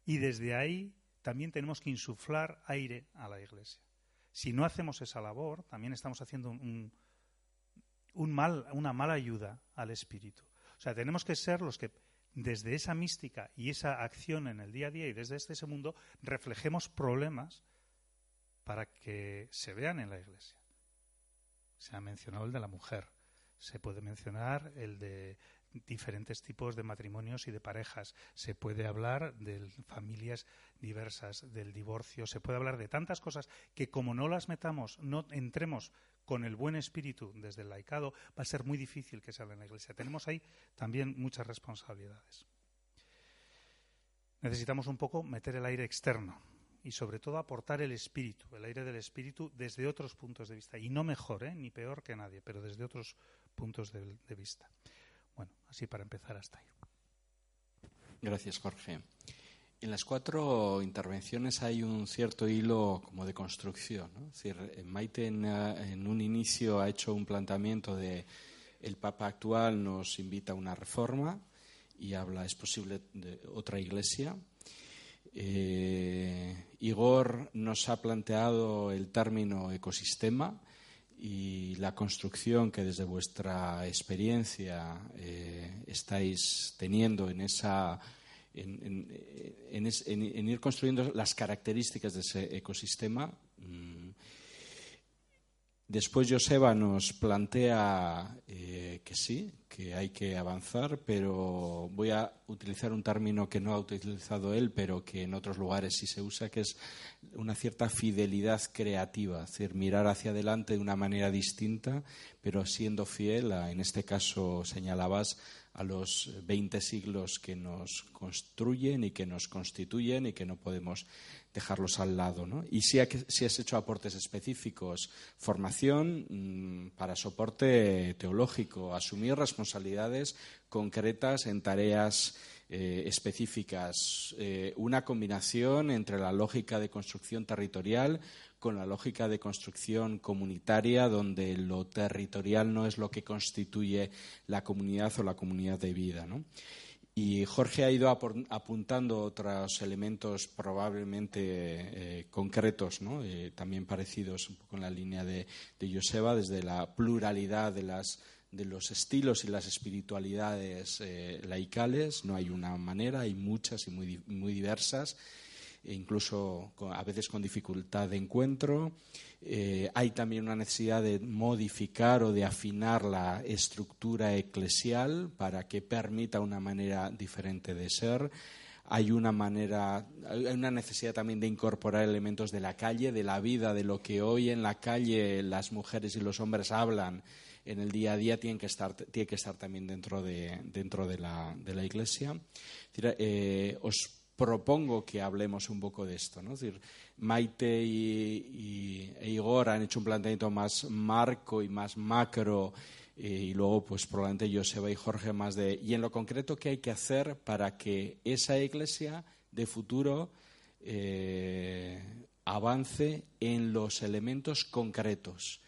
y desde ahí también tenemos que insuflar aire a la Iglesia. Si no hacemos esa labor, también estamos haciendo un, un mal, una mala ayuda al espíritu. O sea, tenemos que ser los que desde esa mística y esa acción en el día a día y desde este, ese mundo reflejemos problemas para que se vean en la Iglesia. Se ha mencionado el de la mujer, se puede mencionar el de diferentes tipos de matrimonios y de parejas, se puede hablar de familias diversas, del divorcio, se puede hablar de tantas cosas que como no las metamos, no entremos con el buen espíritu desde el laicado, va a ser muy difícil que hable en la Iglesia. Tenemos ahí también muchas responsabilidades. Necesitamos un poco meter el aire externo y sobre todo aportar el espíritu, el aire del espíritu desde otros puntos de vista. Y no mejor, ¿eh? ni peor que nadie, pero desde otros puntos de, de vista. Bueno, así para empezar hasta ahí. Gracias, Jorge. En las cuatro intervenciones hay un cierto hilo como de construcción. decir, Maite en, un inicio ha hecho un planteamiento de el Papa actual nos invita a una reforma y habla, es posible, de otra iglesia. Eh, Igor nos ha planteado el término ecosistema y la construcción que desde vuestra experiencia eh, estáis teniendo en esa en, ir construyendo las características de ese ecosistema. Mm. Después Joseba nos plantea eh, que sí, que hay que avanzar, pero voy a utilizar un término que no ha utilizado él, pero que en otros lugares sí se usa, que es una cierta fidelidad creativa, es decir, mirar hacia adelante de una manera distinta, pero siendo fiel, en este caso señalabas, a los 20 siglos que nos construyen y que nos constituyen y que no podemos dejarlos al lado. Y si, has hecho aportes específicos, formación mm, para soporte teológico, asumir responsabilidades concretas en tareas eh, específicas, eh, una combinación entre la lógica de construcción territorial con la lógica de construcción comunitaria, donde lo territorial no es lo que constituye la comunidad o la comunidad de vida. Y Jorge ha ido apuntando otros elementos probablemente eh, concretos, eh, también parecidos un poco en la línea de, Joseba, desde la pluralidad de, los estilos y las espiritualidades eh, laicales. No hay una manera, hay muchas y muy diversas e incluso a veces con dificultad de encuentro. Eh, hay también una necesidad de modificar o de afinar la estructura eclesial para que permita una manera diferente de ser. Hay una manera, hay una necesidad también de incorporar elementos de la calle, de la vida, de lo que hoy en la calle las mujeres y los hombres hablan en el día a día tiene que estar, tiene que estar también dentro de, dentro de, la, de la Iglesia. Eh, os propongo que hablemos un poco de esto. ¿no? Decir, Maite y, e Igor han hecho un planteamiento más marco y más macro eh, y luego pues probablemente Joseba y Jorge más de... Y en lo concreto, ¿qué hay que hacer para que esa iglesia de futuro eh, avance en los elementos concretos?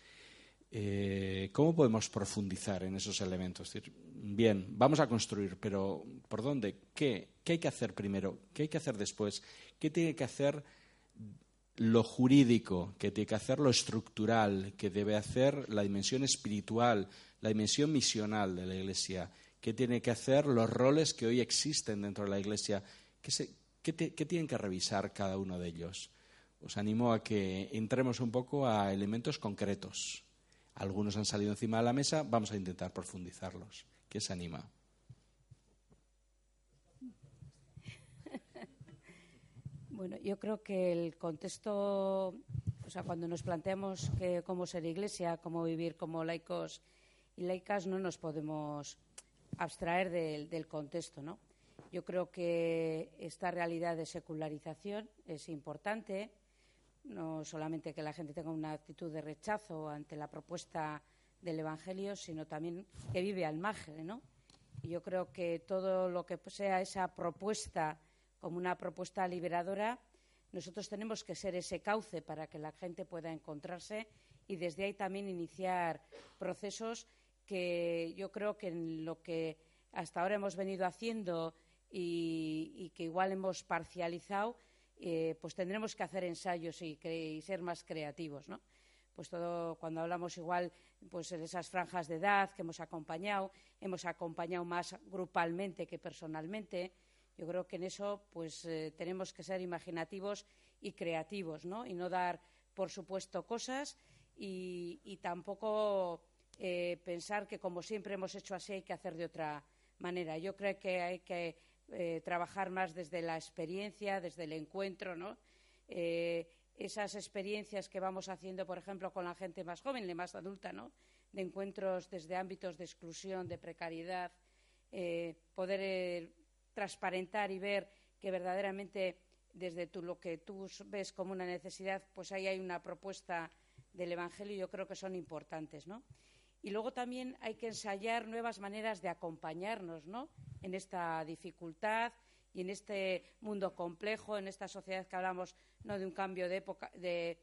Eh, ¿Cómo podemos profundizar en esos elementos? bien, vamos a construir, pero ¿por dónde? ¿Qué? ¿Qué hay que hacer primero? ¿Qué hay que hacer después? ¿Qué tiene que hacer lo jurídico? ¿Qué tiene que hacer lo estructural? ¿Qué debe hacer la dimensión espiritual, la dimensión misional de la Iglesia? ¿Qué tiene que hacer los roles que hoy existen dentro de la Iglesia? ¿Qué, qué tienen que revisar cada uno de ellos? Os animo a que entremos un poco a elementos concretos. Algunos han salido encima de la mesa, vamos a intentar profundizarlos. ¿Qué se anima? (laughs) Bueno, yo creo que el contexto, o sea, cuando nos planteamos que cómo ser iglesia, cómo vivir como laicos y laicas, no nos podemos abstraer del, contexto, ¿no? Yo creo que esta realidad de secularización es importante, no solamente que la gente tenga una actitud de rechazo ante la propuesta del Evangelio, sino también que vive al margen, ¿no? Y yo creo que todo lo que sea esa propuesta como una propuesta liberadora, nosotros tenemos que ser ese cauce para que la gente pueda encontrarse y desde ahí también iniciar procesos que yo creo que en lo que hasta ahora hemos venido haciendo y, que igual hemos parcializado, eh, pues tendremos que hacer ensayos y, ser más creativos, ¿no? Pues todo cuando hablamos igual pues en esas franjas de edad que hemos acompañado, hemos acompañado más grupalmente que personalmente, yo creo que en eso pues eh, tenemos que ser imaginativos y creativos, ¿no? Y no dar por supuesto cosas y, tampoco eh, pensar que como siempre hemos hecho así hay que hacer de otra manera. Yo creo que hay que eh, trabajar más desde la experiencia, desde el encuentro, ¿no? esas experiencias que vamos haciendo, por ejemplo, con la gente más joven, y más adulta, ¿no? De encuentros desde ámbitos de exclusión, de precariedad, poder transparentar y ver que verdaderamente desde lo que tú ves como una necesidad, pues ahí hay una propuesta del Evangelio y yo creo que son importantes, ¿no? Y luego también hay que ensayar nuevas maneras de acompañarnos, ¿no? En esta dificultad y en este mundo complejo, en esta sociedad que hablamos no de un cambio de época, de,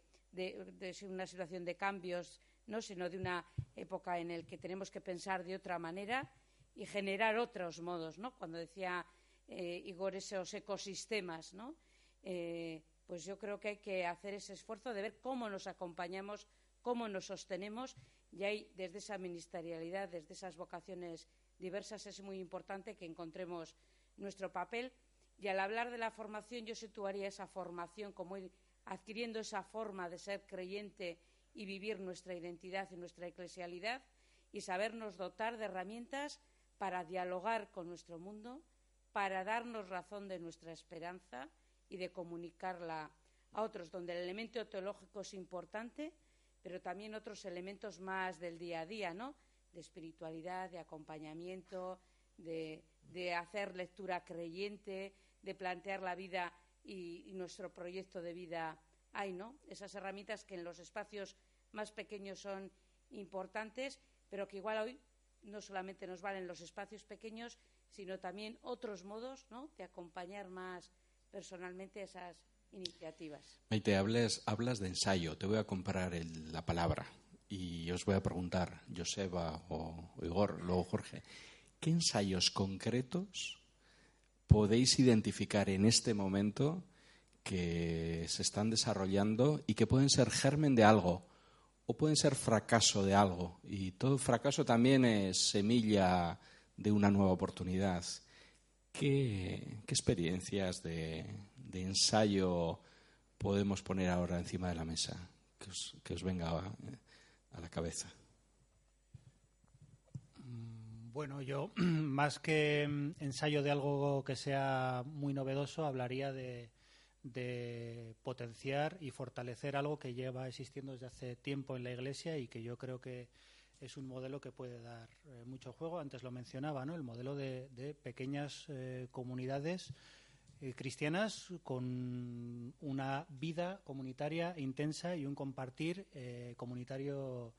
una situación de cambios, no, sino de una época en la que tenemos que pensar de otra manera y generar otros modos, ¿no? Cuando decía eh, Igor, esos ecosistemas, ¿no? Eh, pues yo creo que hay que hacer ese esfuerzo de ver cómo nos acompañamos, cómo nos sostenemos y ahí, desde esa ministerialidad, desde esas vocaciones diversas, es muy importante que encontremos nuestro papel. Y al hablar de la formación, yo situaría esa formación como adquiriendo esa forma de ser creyente y vivir nuestra identidad y nuestra eclesialidad y sabernos dotar de herramientas para dialogar con nuestro mundo, para darnos razón de nuestra esperanza y de comunicarla a otros, donde el elemento teológico es importante, pero también otros elementos más del día a día, ¿no? De espiritualidad, de acompañamiento, de, hacer lectura creyente, de plantear la vida y, nuestro proyecto de vida hay, ¿no? Esas herramientas que en los espacios más pequeños son importantes, pero que igual hoy no solamente nos valen los espacios pequeños, sino también otros modos ¿no? de acompañar más personalmente esas iniciativas. Maite, hablas, hablas de ensayo. Te voy a comparar la palabra y os voy a preguntar, Joseba o Igor, luego Jorge, ¿qué ensayos concretos podéis identificar en este momento que se están desarrollando y que pueden ser germen de algo o pueden ser fracaso de algo? Y todo fracaso también es semilla de una nueva oportunidad. ¿Qué, experiencias de, ensayo podemos poner ahora encima de la mesa que os, venga a, la cabeza? Mm, bueno, yo (clears throat) más que ensayo de algo que sea muy novedoso, hablaría de, de, potenciar y fortalecer algo que lleva existiendo desde hace tiempo en la Iglesia y que yo creo que es un modelo que puede dar eh, mucho juego. Antes lo mencionaba, ¿no? El modelo de, pequeñas eh, comunidades eh, cristianas con una vida comunitaria intensa y un compartir comunitario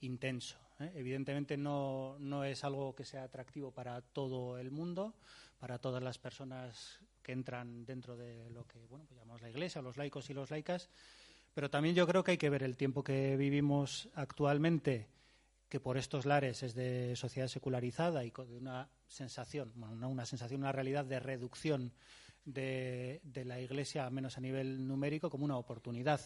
intenso. Evidentemente no, no es algo que sea atractivo para todo el mundo, para todas las personas que entran dentro de lo que bueno, pues llamamos la Iglesia, los laicos y los laicas, pero también yo creo que hay que ver el tiempo que vivimos actualmente que por estos lares es de sociedad secularizada y de una sensación, bueno, una sensación, una realidad de reducción de, la Iglesia, menos a nivel numérico, como una oportunidad.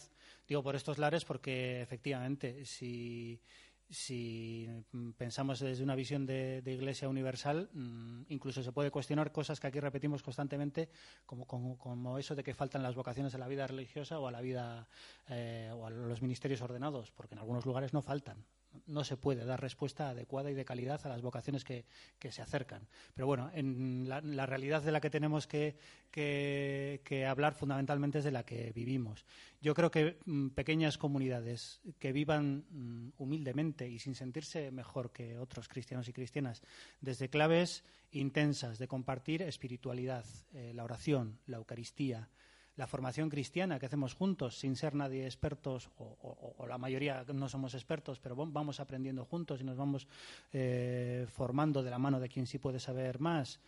Digo por estos lares porque, efectivamente, si, si pensamos desde una visión de, Iglesia universal, mm, incluso se puede cuestionar cosas que aquí repetimos constantemente, como, como, eso de que faltan las vocaciones a la vida religiosa o a la vida eh, o a los ministerios ordenados, porque en algunos lugares no faltan no se puede dar respuesta adecuada y de calidad a las vocaciones que, se acercan. Pero bueno, en la, realidad de la que tenemos que, hablar fundamentalmente es de la que vivimos. Yo creo que mm, pequeñas comunidades que vivan mm, humildemente y sin sentirse mejor que otros cristianos y cristianas, desde claves intensas de compartir espiritualidad, eh, la oración, la Eucaristía, la formación cristiana que hacemos juntos, sin ser nadie expertos, o, la mayoría no somos expertos, pero vamos aprendiendo juntos y nos vamos eh, formando de la mano de quien sí puede saber más,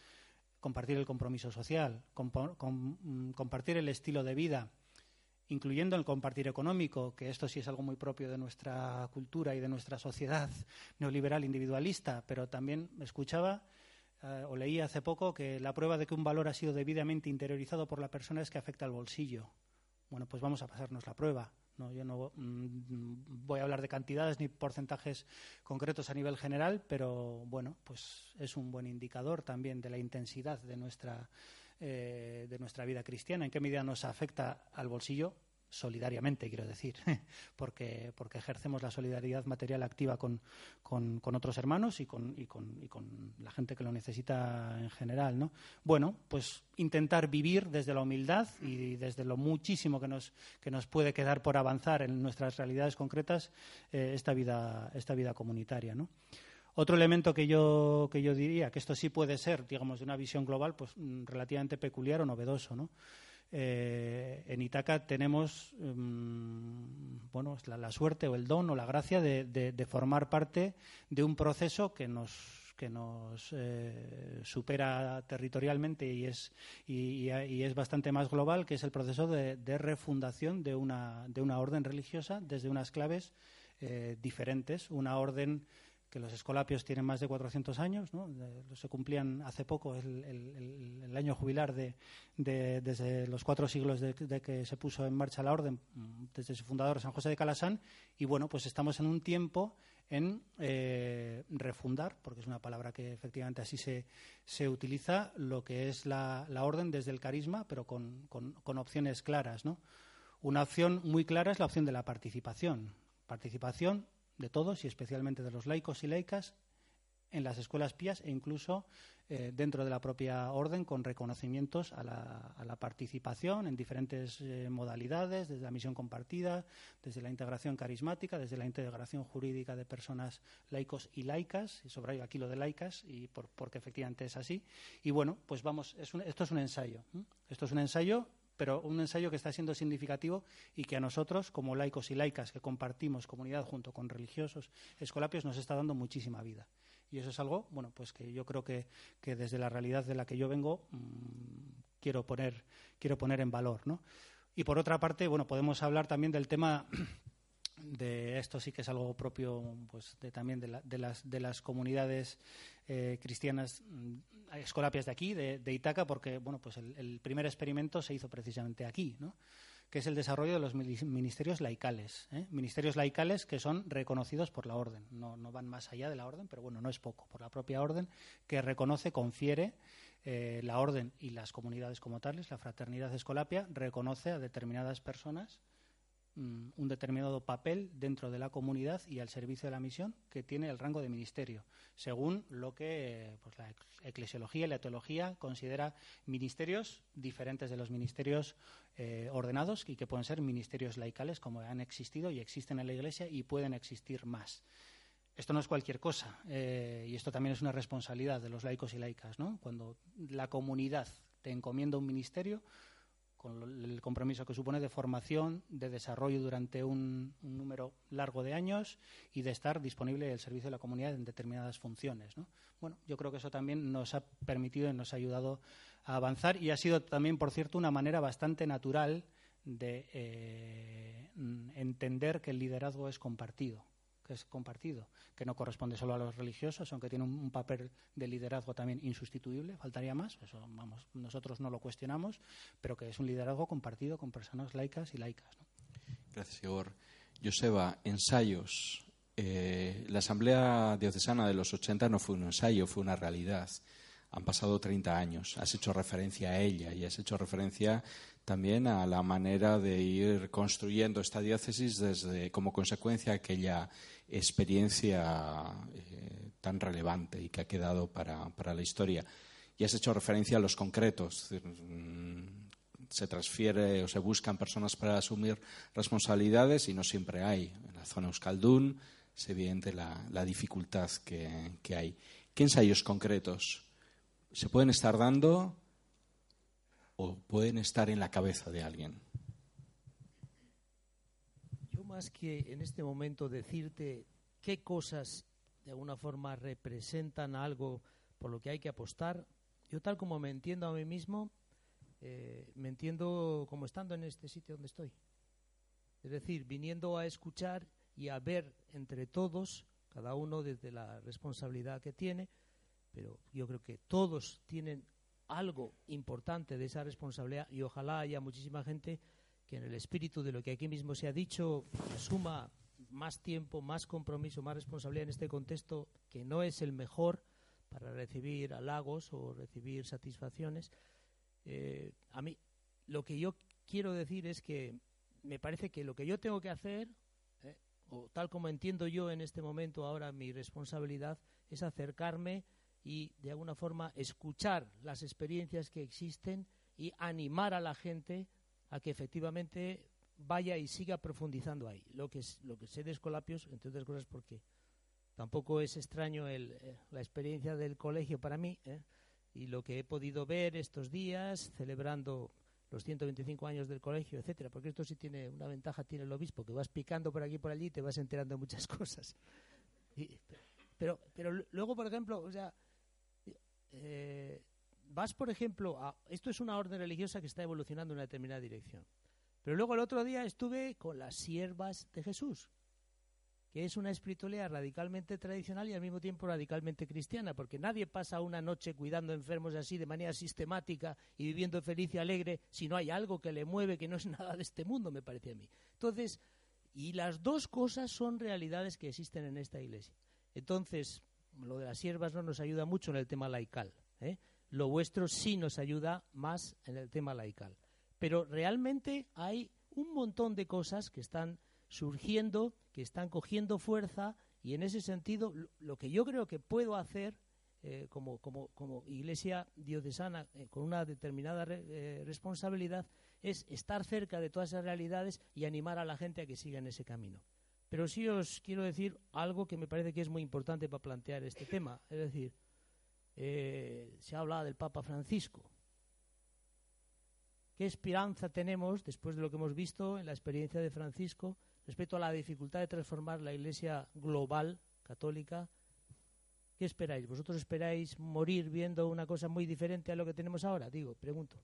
compartir el compromiso social, mm, compartir el estilo de vida, incluyendo el compartir económico, que esto sí es algo muy propio de nuestra cultura y de nuestra sociedad (laughs) neoliberal individualista, pero también escuchaba eh, o leí hace poco que la prueba de que un valor ha sido debidamente interiorizado por la persona es que afecta al bolsillo. Bueno, pues vamos a pasarnos la prueba. No, yo no mm, voy a hablar de cantidades ni porcentajes concretos a nivel general, pero bueno, pues es un buen indicador también de la intensidad de nuestra, eh, de nuestra vida cristiana. ¿En qué medida nos afecta al bolsillo? Solidariamente, quiero decir, (laughs) porque, porque ejercemos la solidaridad material activa con, con, otros hermanos y con, y, con, y con, la gente que lo necesita en general. ¿no? Bueno, pues intentar vivir desde la humildad y desde lo muchísimo que nos, que nos puede quedar por avanzar en nuestras realidades concretas eh, esta, vida, esta vida comunitaria. ¿no? Otro elemento que yo, que yo diría, que esto sí puede ser, digamos, de una visión global, pues mm, relativamente peculiar o novedoso, ¿no? Eh, en Itaca tenemos mm, bueno, la, suerte o el don o la gracia de, formar parte de un proceso que nos que nos eh, supera territorialmente y es, y, es bastante más global, que es el proceso de, refundación de una, de una orden religiosa desde unas claves eh, diferentes, una orden que los escolapios tienen más de 400 años, ¿no? se cumplían hace poco el, año jubilar de, desde los cuatro siglos de, que se puso en marcha la orden, desde su fundador San José de Calasán, y bueno, pues estamos en un tiempo en eh, refundar, porque es una palabra que efectivamente así se, se utiliza, lo que es la, orden desde el carisma, pero con, con opciones claras. ¿no? Una opción muy clara es la opción de la participación. Participación de todos y especialmente de los laicos y laicas en las escuelas pías e incluso eh, dentro de la propia orden con reconocimientos a la, participación en diferentes eh, modalidades, desde la misión compartida, desde la integración carismática, desde la integración jurídica de personas laicos y laicas, y sobre aquí lo de laicas, y porque efectivamente es así. Y bueno, pues vamos, esto es un ensayo. Esto es un ensayo pero un ensayo que está siendo significativo y que a nosotros, como laicos y laicas que compartimos comunidad junto con religiosos escolapios, nos está dando muchísima vida. Y eso es algo, bueno, pues que yo creo que, que desde la realidad de la que yo vengo mm, quiero, poner, quiero poner en valor, ¿no? Y por otra parte, bueno, podemos hablar también del tema de esto sí que es algo propio pues de, también de, de, las, de las comunidades eh, cristianas mm, escolapias de aquí, de, Itaca, porque bueno, pues el, primer experimento se hizo precisamente aquí, ¿no? que es el desarrollo de los ministerios laicales. ¿eh? Ministerios laicales que son reconocidos por la orden. No, no, van más allá de la orden, pero bueno, no es poco. Por la propia orden que reconoce, confiere eh, la orden y las comunidades como tales, la fraternidad escolapia, reconoce a determinadas personas Mm, un determinado papel dentro de la comunidad y al servicio de la misión que tiene el rango de ministerio, según lo que pues, la eclesiología y la teología considera ministerios diferentes de los ministerios eh, ordenados y que pueden ser ministerios laicales como han existido y existen en la Iglesia y pueden existir más. Esto no es cualquier cosa eh, y esto también es una responsabilidad de los laicos y laicas. ¿no? Cuando la comunidad te encomienda un ministerio, con el compromiso que supone de formación, de desarrollo durante un, número largo de años y de estar disponible el servicio de la comunidad en determinadas funciones. Bueno, yo creo que eso también nos ha permitido y nos ha ayudado a avanzar y ha sido también, por cierto, una manera bastante natural de eh, entender que el liderazgo es compartido que es compartido, que no corresponde solo a los religiosos, aunque tiene un, papel de liderazgo también insustituible, faltaría más, eso vamos, nosotros no lo cuestionamos, pero que es un liderazgo compartido con personas laicas y laicas. Gracias, Igor. Joseba, ensayos. Eh, la Asamblea Diocesana de los 80 no fue un ensayo, fue una realidad. Han pasado 30 años. Has hecho referencia a ella y has hecho referencia también a la manera de ir construyendo esta diócesis desde como consecuencia aquella experiencia eh, tan relevante y que ha quedado para, la historia. Y has hecho referencia a los concretos. Mm, se transfiere o se buscan personas para asumir responsabilidades y no siempre hay. En la zona Euskaldun es evidente la, dificultad que, que hay. ¿Qué ensayos concretos se pueden estar dando o pueden estar en la cabeza de alguien? Yo más que en este momento decirte qué cosas de alguna forma representan algo por lo que hay que apostar, yo tal como me entiendo a mí mismo, eh, me entiendo como estando en este sitio donde estoy. Es decir, viniendo a escuchar y a ver entre todos, cada uno desde la responsabilidad que tiene, pero yo creo que todos tienen algo importante de esa responsabilidad y ojalá haya muchísima gente que en el espíritu de lo que aquí mismo se ha dicho suma más tiempo, más compromiso, más responsabilidad en este contexto que no es el mejor para recibir halagos o recibir satisfacciones. Eh, a mí lo que yo quiero decir es que me parece que lo que yo tengo que hacer, eh, o tal como entiendo yo en este momento ahora mi responsabilidad, es acercarme y de alguna forma escuchar las experiencias que existen y animar a la gente a que efectivamente vaya y siga profundizando ahí. Lo que, lo que sé de Escolapios, entre otras cosas porque tampoco es extraño el, eh, la experiencia del colegio para mí ¿eh? y lo que he podido ver estos días celebrando los 125 años del colegio, etcétera, porque esto sí tiene una ventaja tiene el obispo que vas picando por aquí y por allí y te vas enterando de muchas (laughs) cosas. pero pero luego, por ejemplo, o sea, eh, vas, por ejemplo, esto es una orden religiosa que está evolucionando en una determinada dirección. Pero luego el otro día estuve con las siervas de Jesús, que es una espiritualidad radicalmente tradicional y al mismo tiempo radicalmente cristiana, porque nadie pasa una noche cuidando enfermos así de manera sistemática y viviendo feliz y alegre si no hay algo que le mueve que no es (laughs) nada de este mundo, me parece a mí. Entonces, y las dos cosas son realidades que existen en esta iglesia. Entonces, lo de las siervas no nos ayuda mucho en el tema laical. ¿eh? Lo vuestro sí nos ayuda más en el tema laical. Pero realmente hay un montón de cosas que están surgiendo, que están cogiendo fuerza y en ese sentido lo que yo creo que puedo hacer eh, como, iglesia diocesana eh, con una determinada responsabilidad es estar cerca de todas esas realidades y animar a la gente a que siga en ese camino. Pero sí os quiero decir algo que me parece que es muy importante para plantear este tema. Es decir, se habla del Papa Francisco. ¿Qué esperanza tenemos, después de lo que hemos visto en la experiencia de Francisco, respecto a la dificultad de transformar la Iglesia global católica? ¿Qué esperáis? ¿Vosotros esperáis morir viendo una cosa muy diferente a lo que tenemos ahora? Digo, pregunto.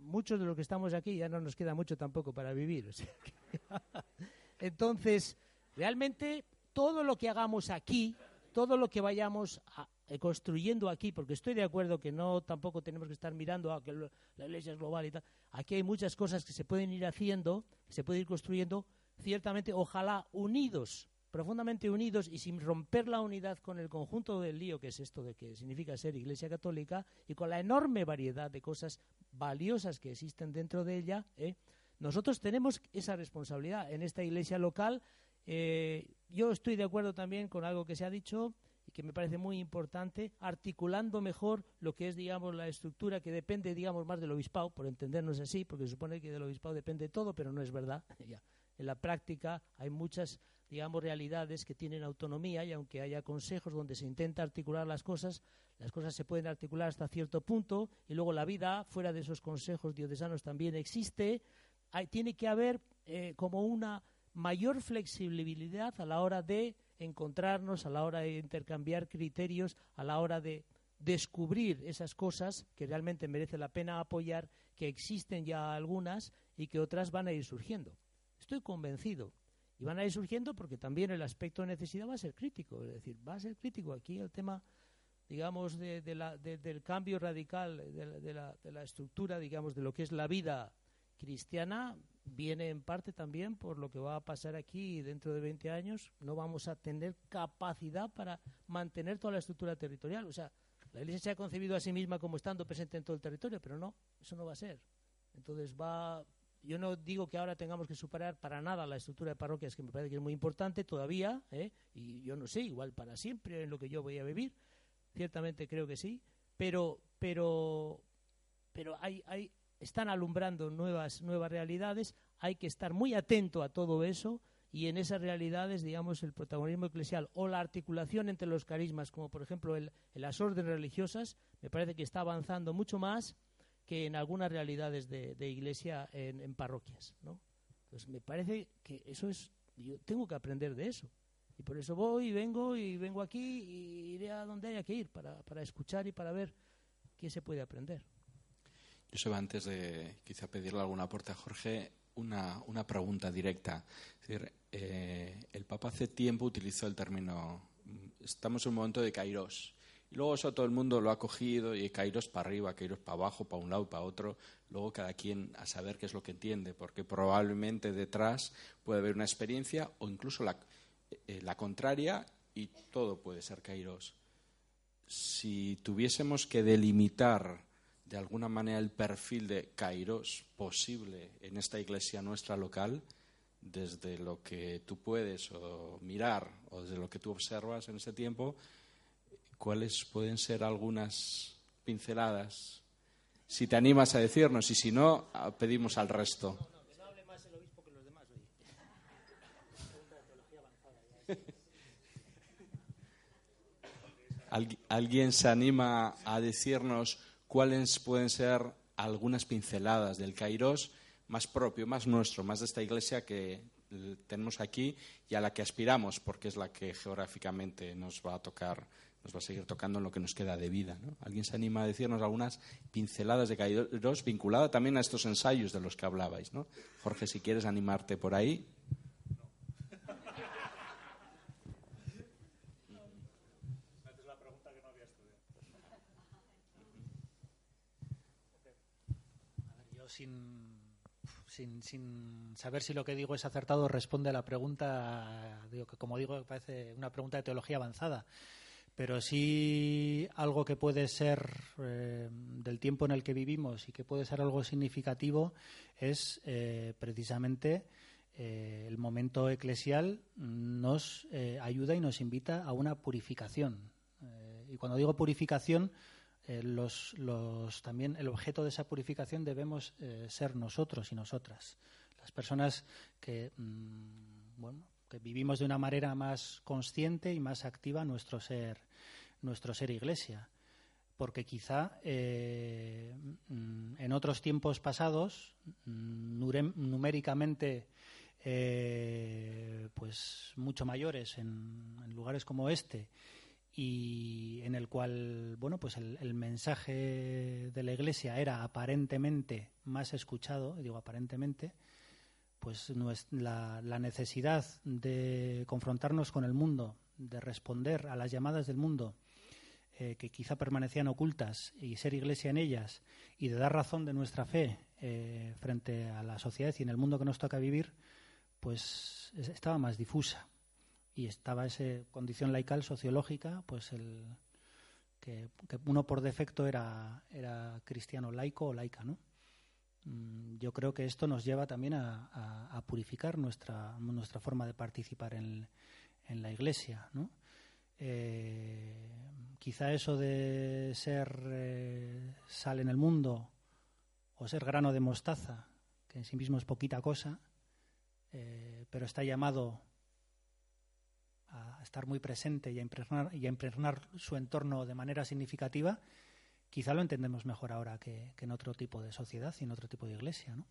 Muchos de los que estamos aquí ya no nos queda mucho tampoco para vivir. (laughs) Entonces, realmente todo lo que hagamos aquí, todo lo que vayamos a, eh, construyendo aquí, porque estoy de acuerdo que no tampoco tenemos que estar mirando a que la iglesia es global y tal. Aquí hay muchas cosas que se pueden ir haciendo, se puede ir construyendo, ciertamente, ojalá unidos, profundamente unidos y sin romper la unidad con el conjunto del lío que es esto de que significa ser iglesia católica y con la enorme variedad de cosas valiosas que existen dentro de ella. ¿eh? Nosotros tenemos esa responsabilidad en esta iglesia local. Eh, yo estoy de acuerdo también con algo que se ha dicho y que me parece muy importante, articulando mejor lo que es, digamos, la estructura que depende, digamos, más del obispado, por entendernos así, porque se supone que del obispado depende todo, pero no es verdad. (laughs) En la práctica hay muchas, digamos, realidades que tienen autonomía y aunque haya consejos donde se intenta articular las cosas, las cosas se pueden articular hasta cierto punto y luego la vida fuera de esos consejos diocesanos también existe. Hay, tiene que haber eh, como una mayor flexibilidad a la hora de encontrarnos, a la hora de intercambiar criterios, a la hora de descubrir esas cosas que realmente merece la pena apoyar, que existen ya algunas y que otras van a ir surgiendo. Estoy convencido. Y van a ir surgiendo porque también el aspecto de necesidad va a ser crítico. Es decir, va a ser crítico. Aquí el tema, digamos, de, la, del cambio radical de la, de la estructura, digamos, de lo que es la vida cristiana, viene en parte también por lo que va a pasar aquí dentro de 20 años. No vamos a tener capacidad para mantener toda la estructura territorial. O sea, la Iglesia se ha concebido a sí misma como estando presente en todo el territorio, pero no, eso no va a ser. Entonces va. Yo no digo que ahora tengamos que superar para nada la estructura de parroquias, que me parece que es muy importante todavía, ¿eh? y yo no sé, igual para siempre en lo que yo voy a vivir, ciertamente creo que sí, pero, pero, pero hay, hay, están alumbrando nuevas, nuevas realidades, hay que estar muy atento a todo eso y en esas realidades, digamos, el protagonismo eclesial o la articulación entre los carismas, como por ejemplo el, las órdenes religiosas, me parece que está avanzando mucho más que en algunas realidades de, iglesia en, parroquias, ¿no? Pues me parece que eso es, yo tengo que aprender de eso. Y por eso voy y vengo y vengo aquí y iré a donde haya que ir para, para escuchar y para ver qué se puede aprender. Yo antes de quizá pedirle alguna aporte a Jorge, una, una pregunta directa. Es decir, eh, el Papa hace tiempo utilizó el término, estamos en un momento de kairos. Y luego eso todo el mundo lo ha cogido y kairos para arriba, kairos para abajo, para un lado, para otro. Luego cada quien a saber qué es lo que entiende, porque probablemente detrás puede haber una experiencia o incluso la, eh, la contraria y todo puede ser kairos. Si tuviésemos que delimitar de alguna manera el perfil de Kairos posible en esta iglesia nuestra local, desde lo que tú puedes o mirar o desde lo que tú observas en ese tiempo, cuáles pueden ser algunas pinceladas. Si te animas a decirnos y si no, pedimos al resto. ¿Alguien se anima a decirnos cuáles pueden ser algunas pinceladas del Kairos más propio, más nuestro, más de esta iglesia que tenemos aquí y a la que aspiramos, porque es la que geográficamente nos va a tocar, nos va a seguir tocando en lo que nos queda de vida. ¿Alguien se anima a decirnos algunas pinceladas de Kairos vinculada también a estos ensayos de los que hablabais? ¿no? Jorge, si quieres animarte por ahí. Sin, sin, saber si lo que digo es acertado, responde a la pregunta, digo que como digo, parece una pregunta de teología avanzada. Pero sí algo que puede ser eh, del tiempo en el que vivimos y que puede ser algo significativo es eh, precisamente eh, el momento eclesial nos ayuda y nos invita a una purificación y cuando digo purificación, los, los, también el objeto de esa purificación debemos ser nosotros y nosotras. Las personas que, mm, bueno, que vivimos de una manera más consciente y más activa nuestro ser, nuestro ser iglesia porque quizá eh, mm, en otros tiempos pasados, mm, numéricamente eh, pues mucho mayores en, lugares como este y en el cual bueno pues el, mensaje de la Iglesia era aparentemente más escuchado digo aparentemente pues la, la necesidad de confrontarnos con el mundo de responder a las llamadas del mundo eh, que quizá permanecían ocultas y ser iglesia en ellas y de dar razón de nuestra fe eh, frente a la sociedad y en el mundo que nos toca vivir, pues estaba más difusa y estaba esa condición laical sociológica, pues el que, uno por defecto era, era cristiano laico o laica, ¿no? Mm, yo creo que esto nos lleva también a, purificar nuestra, nuestra forma de participar en, en la Iglesia, ¿no? Eh, quizá eso de ser eh, sal en el mundo o ser grano de mostaza, que en sí mismo es poquita cosa, eh, pero está llamado a estar muy presente y a, impregnar, y a impregnar su entorno de manera significativa, quizá lo entendemos mejor ahora que, en otro tipo de sociedad y en otro tipo de iglesia. ¿no?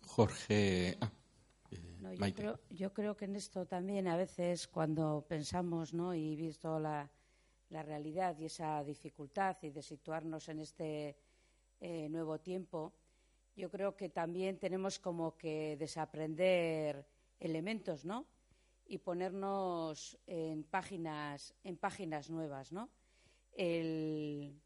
Jorge. Ah, yo, creo, que en esto también a veces cuando pensamos ¿no? y visto la, realidad y esa dificultad y de situarnos en este eh, nuevo tiempo, yo creo que también tenemos como que desaprender elementos, ¿no? Y ponernos en páginas, en páginas nuevas, ¿no? el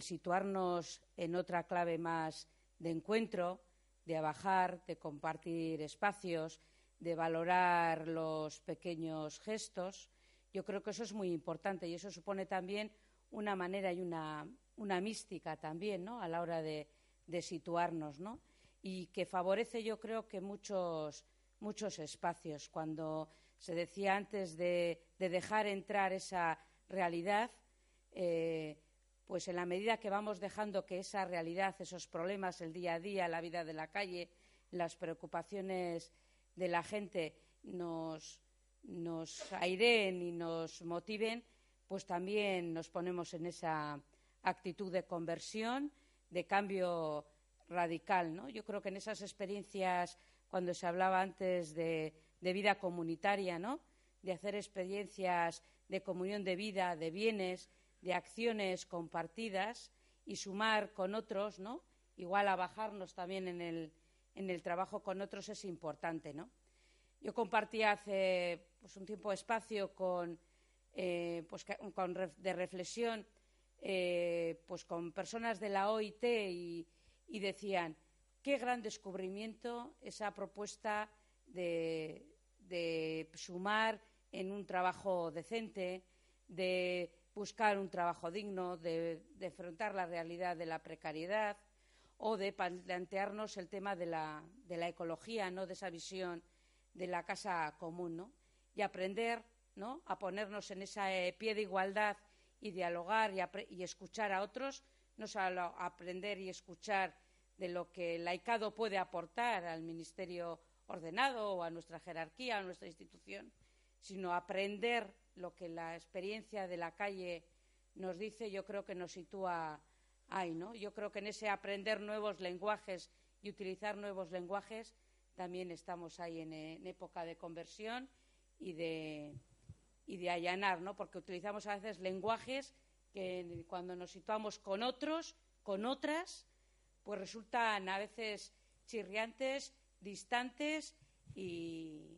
situarnos en otra clave más de encuentro, de abajar, de compartir espacios, de valorar los pequeños gestos. Yo creo que eso es muy importante y eso supone también una manera y una, una mística también ¿no? a la hora de, situarnos ¿no? y que favorece yo creo que muchos, muchos espacios. Cuando se decía antes de, dejar entrar esa realidad, eh, pues en la medida que vamos dejando que esa realidad, esos problemas, el día a día, la vida de la calle, las preocupaciones de la gente nos, nos aireen y nos motiven, pues también nos ponemos en esa actitud de conversión, de cambio radical. ¿no? Yo creo que en esas experiencias, cuando se hablaba antes de, vida comunitaria, ¿no? de hacer experiencias de comunión de vida, de bienes, de acciones compartidas y sumar con otros, ¿no? Igual a bajarnos también en el, trabajo con otros es importante, ¿no? Yo compartí hace pues, un tiempo espacio con, eh, pues, de reflexión eh, pues con personas de la OIT y, decían qué gran descubrimiento esa propuesta de, de sumar en un trabajo decente, de buscar un trabajo digno, de, afrontar la realidad de la precariedad o de plantearnos el tema de la, de ecología, ¿no? de esa visión de la casa común, ¿no? y aprender ¿no? a ponernos en ese pie de igualdad y dialogar y, escuchar a otros, no solo aprender y escuchar de lo que el laicado puede aportar al ministerio ordenado o a nuestra jerarquía, a nuestra institución, sino aprender lo que la experiencia de la calle nos dice, yo creo que nos sitúa ahí, ¿no? Yo creo que en ese aprender nuevos lenguajes y utilizar nuevos lenguajes también estamos ahí en, época de conversión y de, y de allanar, ¿no? Porque utilizamos a veces lenguajes que cuando nos situamos con otros, con otras, pues resultan a veces chirriantes, distantes y,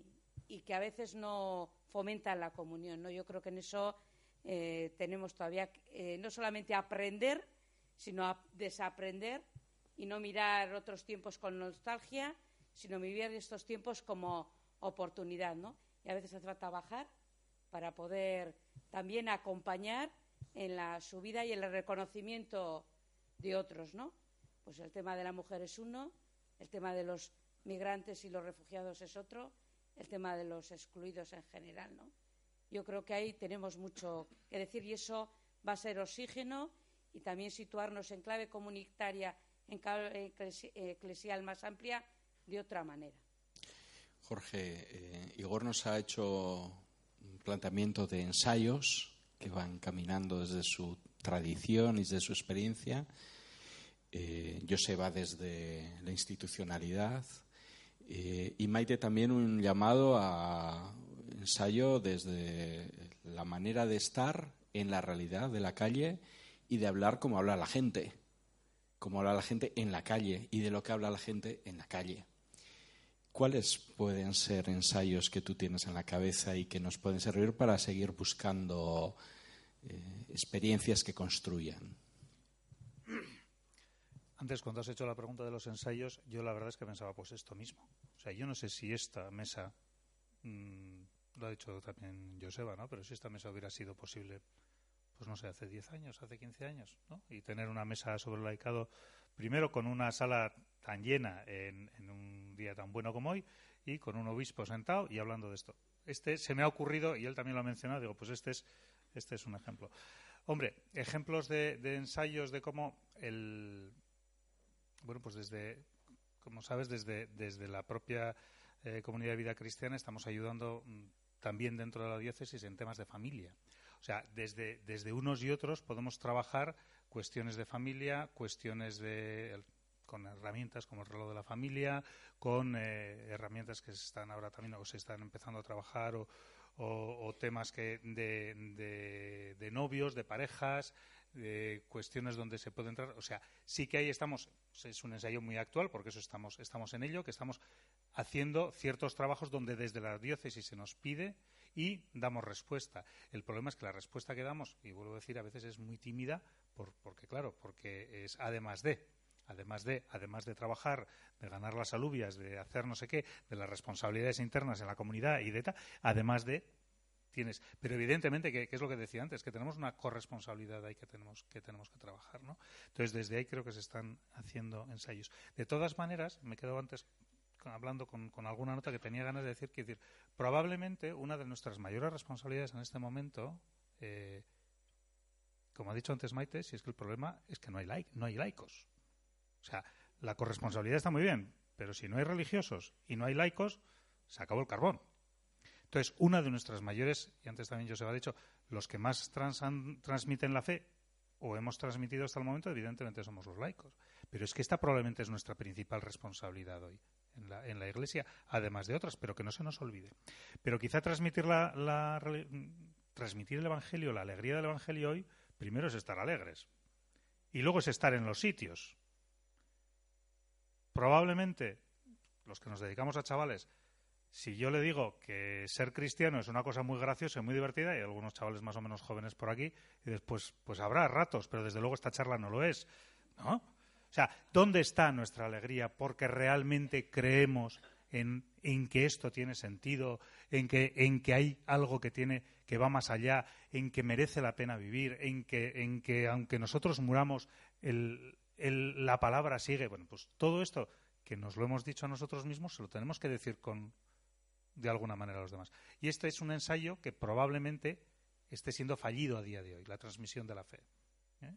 que a veces no fomentan la comunión. ¿no? Yo creo que en eso eh, tenemos todavía eh, no solamente aprender, sino desaprender y no mirar otros tiempos con nostalgia, sino vivir estos tiempos como oportunidad. ¿no? Y a veces trata de bajar para poder también acompañar en la subida y en el reconocimiento de otros. ¿no? Pues el tema de la mujer es uno, el tema de los migrantes y los refugiados es otro, el tema de los excluidos en general, ¿no? yo creo que ahí tenemos mucho que decir y eso va a ser oxígeno y también situarnos en clave comunitaria, en clave eclesial más amplia, de otra manera. Jorge, eh, Igor nos ha hecho un planteamiento de ensayos que van caminando desde su tradición y desde su experiencia. Eh, Joseba desde la institucionalidad eh, y Maite también un llamado a ensayo desde la manera de estar en la realidad de la calle y de hablar como habla la gente, como habla la gente en la calle y de lo que habla la gente en la calle. ¿Cuáles pueden ser ensayos que tú tienes en la cabeza y que nos pueden servir para seguir buscando eh, experiencias que construyan? Antes, cuando has hecho la pregunta de los ensayos, yo la verdad es que pensaba, pues esto mismo. O sea, yo no sé si esta mesa, mm, lo ha dicho también Joseba, ¿no? Pero si esta mesa hubiera sido posible, pues no sé, hace 10 años, hace 15 años, ¿no? Y tener una mesa sobre el laicado, primero con una sala tan llena en, un día tan bueno como hoy y con un obispo sentado y hablando de esto. Este se me ha ocurrido y él también lo ha mencionado. Digo, pues este es este es un ejemplo. Hombre, ejemplos de, ensayos de cómo el bueno, pues desde como sabes desde desde la propia eh, comunidad de vida cristiana estamos ayudando mm, también dentro de la diócesis en temas de familia. O sea, desde, desde unos y otros podemos trabajar cuestiones de familia, cuestiones de con herramientas como el reloj de la familia, con eh, herramientas que se están ahora también o se están empezando a trabajar o, temas que de, de, novios, de parejas, de cuestiones donde se puede entrar. O sea, sí que ahí estamos, es un ensayo muy actual porque eso estamos, estamos en ello, que estamos haciendo ciertos trabajos donde desde la diócesis se nos pide y damos respuesta. El problema es que la respuesta que damos, y vuelvo a decir, a veces es muy tímida, porque claro, porque es además de además de, además de trabajar, de ganar las alubias, de hacer no sé qué, de las responsabilidades internas en la comunidad y de tal, además de tienes. Pero evidentemente, que, es lo que decía antes, que tenemos una corresponsabilidad ahí que tenemos que, tenemos que trabajar. ¿no? Entonces, desde ahí creo que se están haciendo ensayos. De todas maneras, me quedo antes hablando con, alguna nota que tenía ganas de decir que decir, probablemente una de nuestras mayores responsabilidades en este momento, eh, como ha dicho antes Maite, si es que el problema es que no hay, no hay laicos. O sea, la corresponsabilidad está muy bien, pero si no hay religiosos y no hay laicos, se acabó el carbón. Entonces, una de nuestras mayores, y antes también yo se ha dicho, los que más transmiten la fe o hemos transmitido hasta el momento, evidentemente somos los laicos. Pero es que esta probablemente es nuestra principal responsabilidad hoy en la, en la Iglesia, además de otras, pero que no se nos olvide. Pero quizá transmitir, la, transmitir el Evangelio, la alegría del Evangelio hoy, primero es estar alegres. Y luego es estar en los sitios probablemente los que nos dedicamos a chavales, si yo le digo que ser cristiano es una cosa muy graciosa y muy divertida, y algunos chavales más o menos jóvenes por aquí, y después, pues habrá ratos, pero desde luego esta charla no lo es, ¿no? O sea, ¿dónde está nuestra alegría? Porque realmente creemos en, en, que esto tiene sentido, en que, en que hay algo que tiene, que va más allá, en que merece la pena vivir, en que, en que aunque nosotros muramos, la palabra sigue. Bueno, pues todo esto que nos lo hemos dicho a nosotros mismos se lo tenemos que decir con de alguna manera a los demás. Y este es un ensayo que probablemente esté siendo fallido a día de hoy, la transmisión de la fe. ¿eh?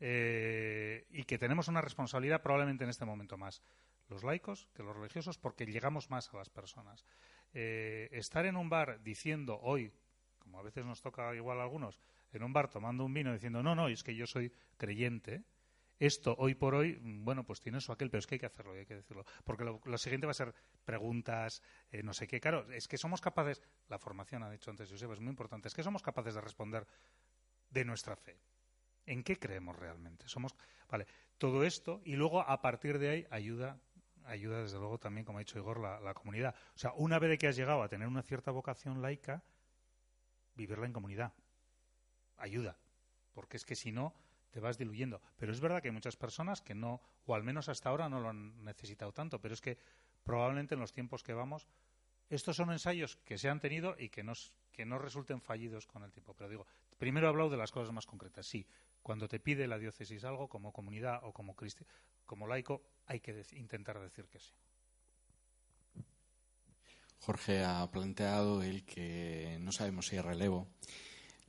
Eh, y que tenemos una responsabilidad probablemente en este momento más los laicos que los religiosos porque llegamos más a las personas. Eh, estar en un bar diciendo hoy, como a veces nos toca igual a algunos, en un bar tomando un vino diciendo no, no, es que yo soy creyente, esto hoy por hoy, bueno, pues tiene eso aquel, pero es que hay que hacerlo, hay que decirlo. Porque lo, siguiente va a ser preguntas, eh, no sé qué. Claro, es que somos capaces, la formación ha dicho antes Josep, es muy importante, es que somos capaces de responder de nuestra fe. ¿En qué creemos realmente? Somos, vale, todo esto y luego a partir de ahí ayuda ayuda desde luego también, como ha dicho Igor, la, la comunidad. O sea, una vez que has llegado a tener una cierta vocación laica, vivirla en comunidad. Ayuda. Porque es que si no, te vas diluyendo. Pero es verdad que hay muchas personas que no, o al menos hasta ahora no lo han necesitado tanto, pero es que probablemente en los tiempos que vamos, estos son ensayos que se han tenido y que, nos, que no resulten fallidos con el tiempo. Pero digo, primero he hablado de las cosas más concretas. Sí, cuando te pide la diócesis algo, como comunidad o como, como laico, hay que intentar decir que sí. Jorge ha planteado el que no sabemos si hay relevo.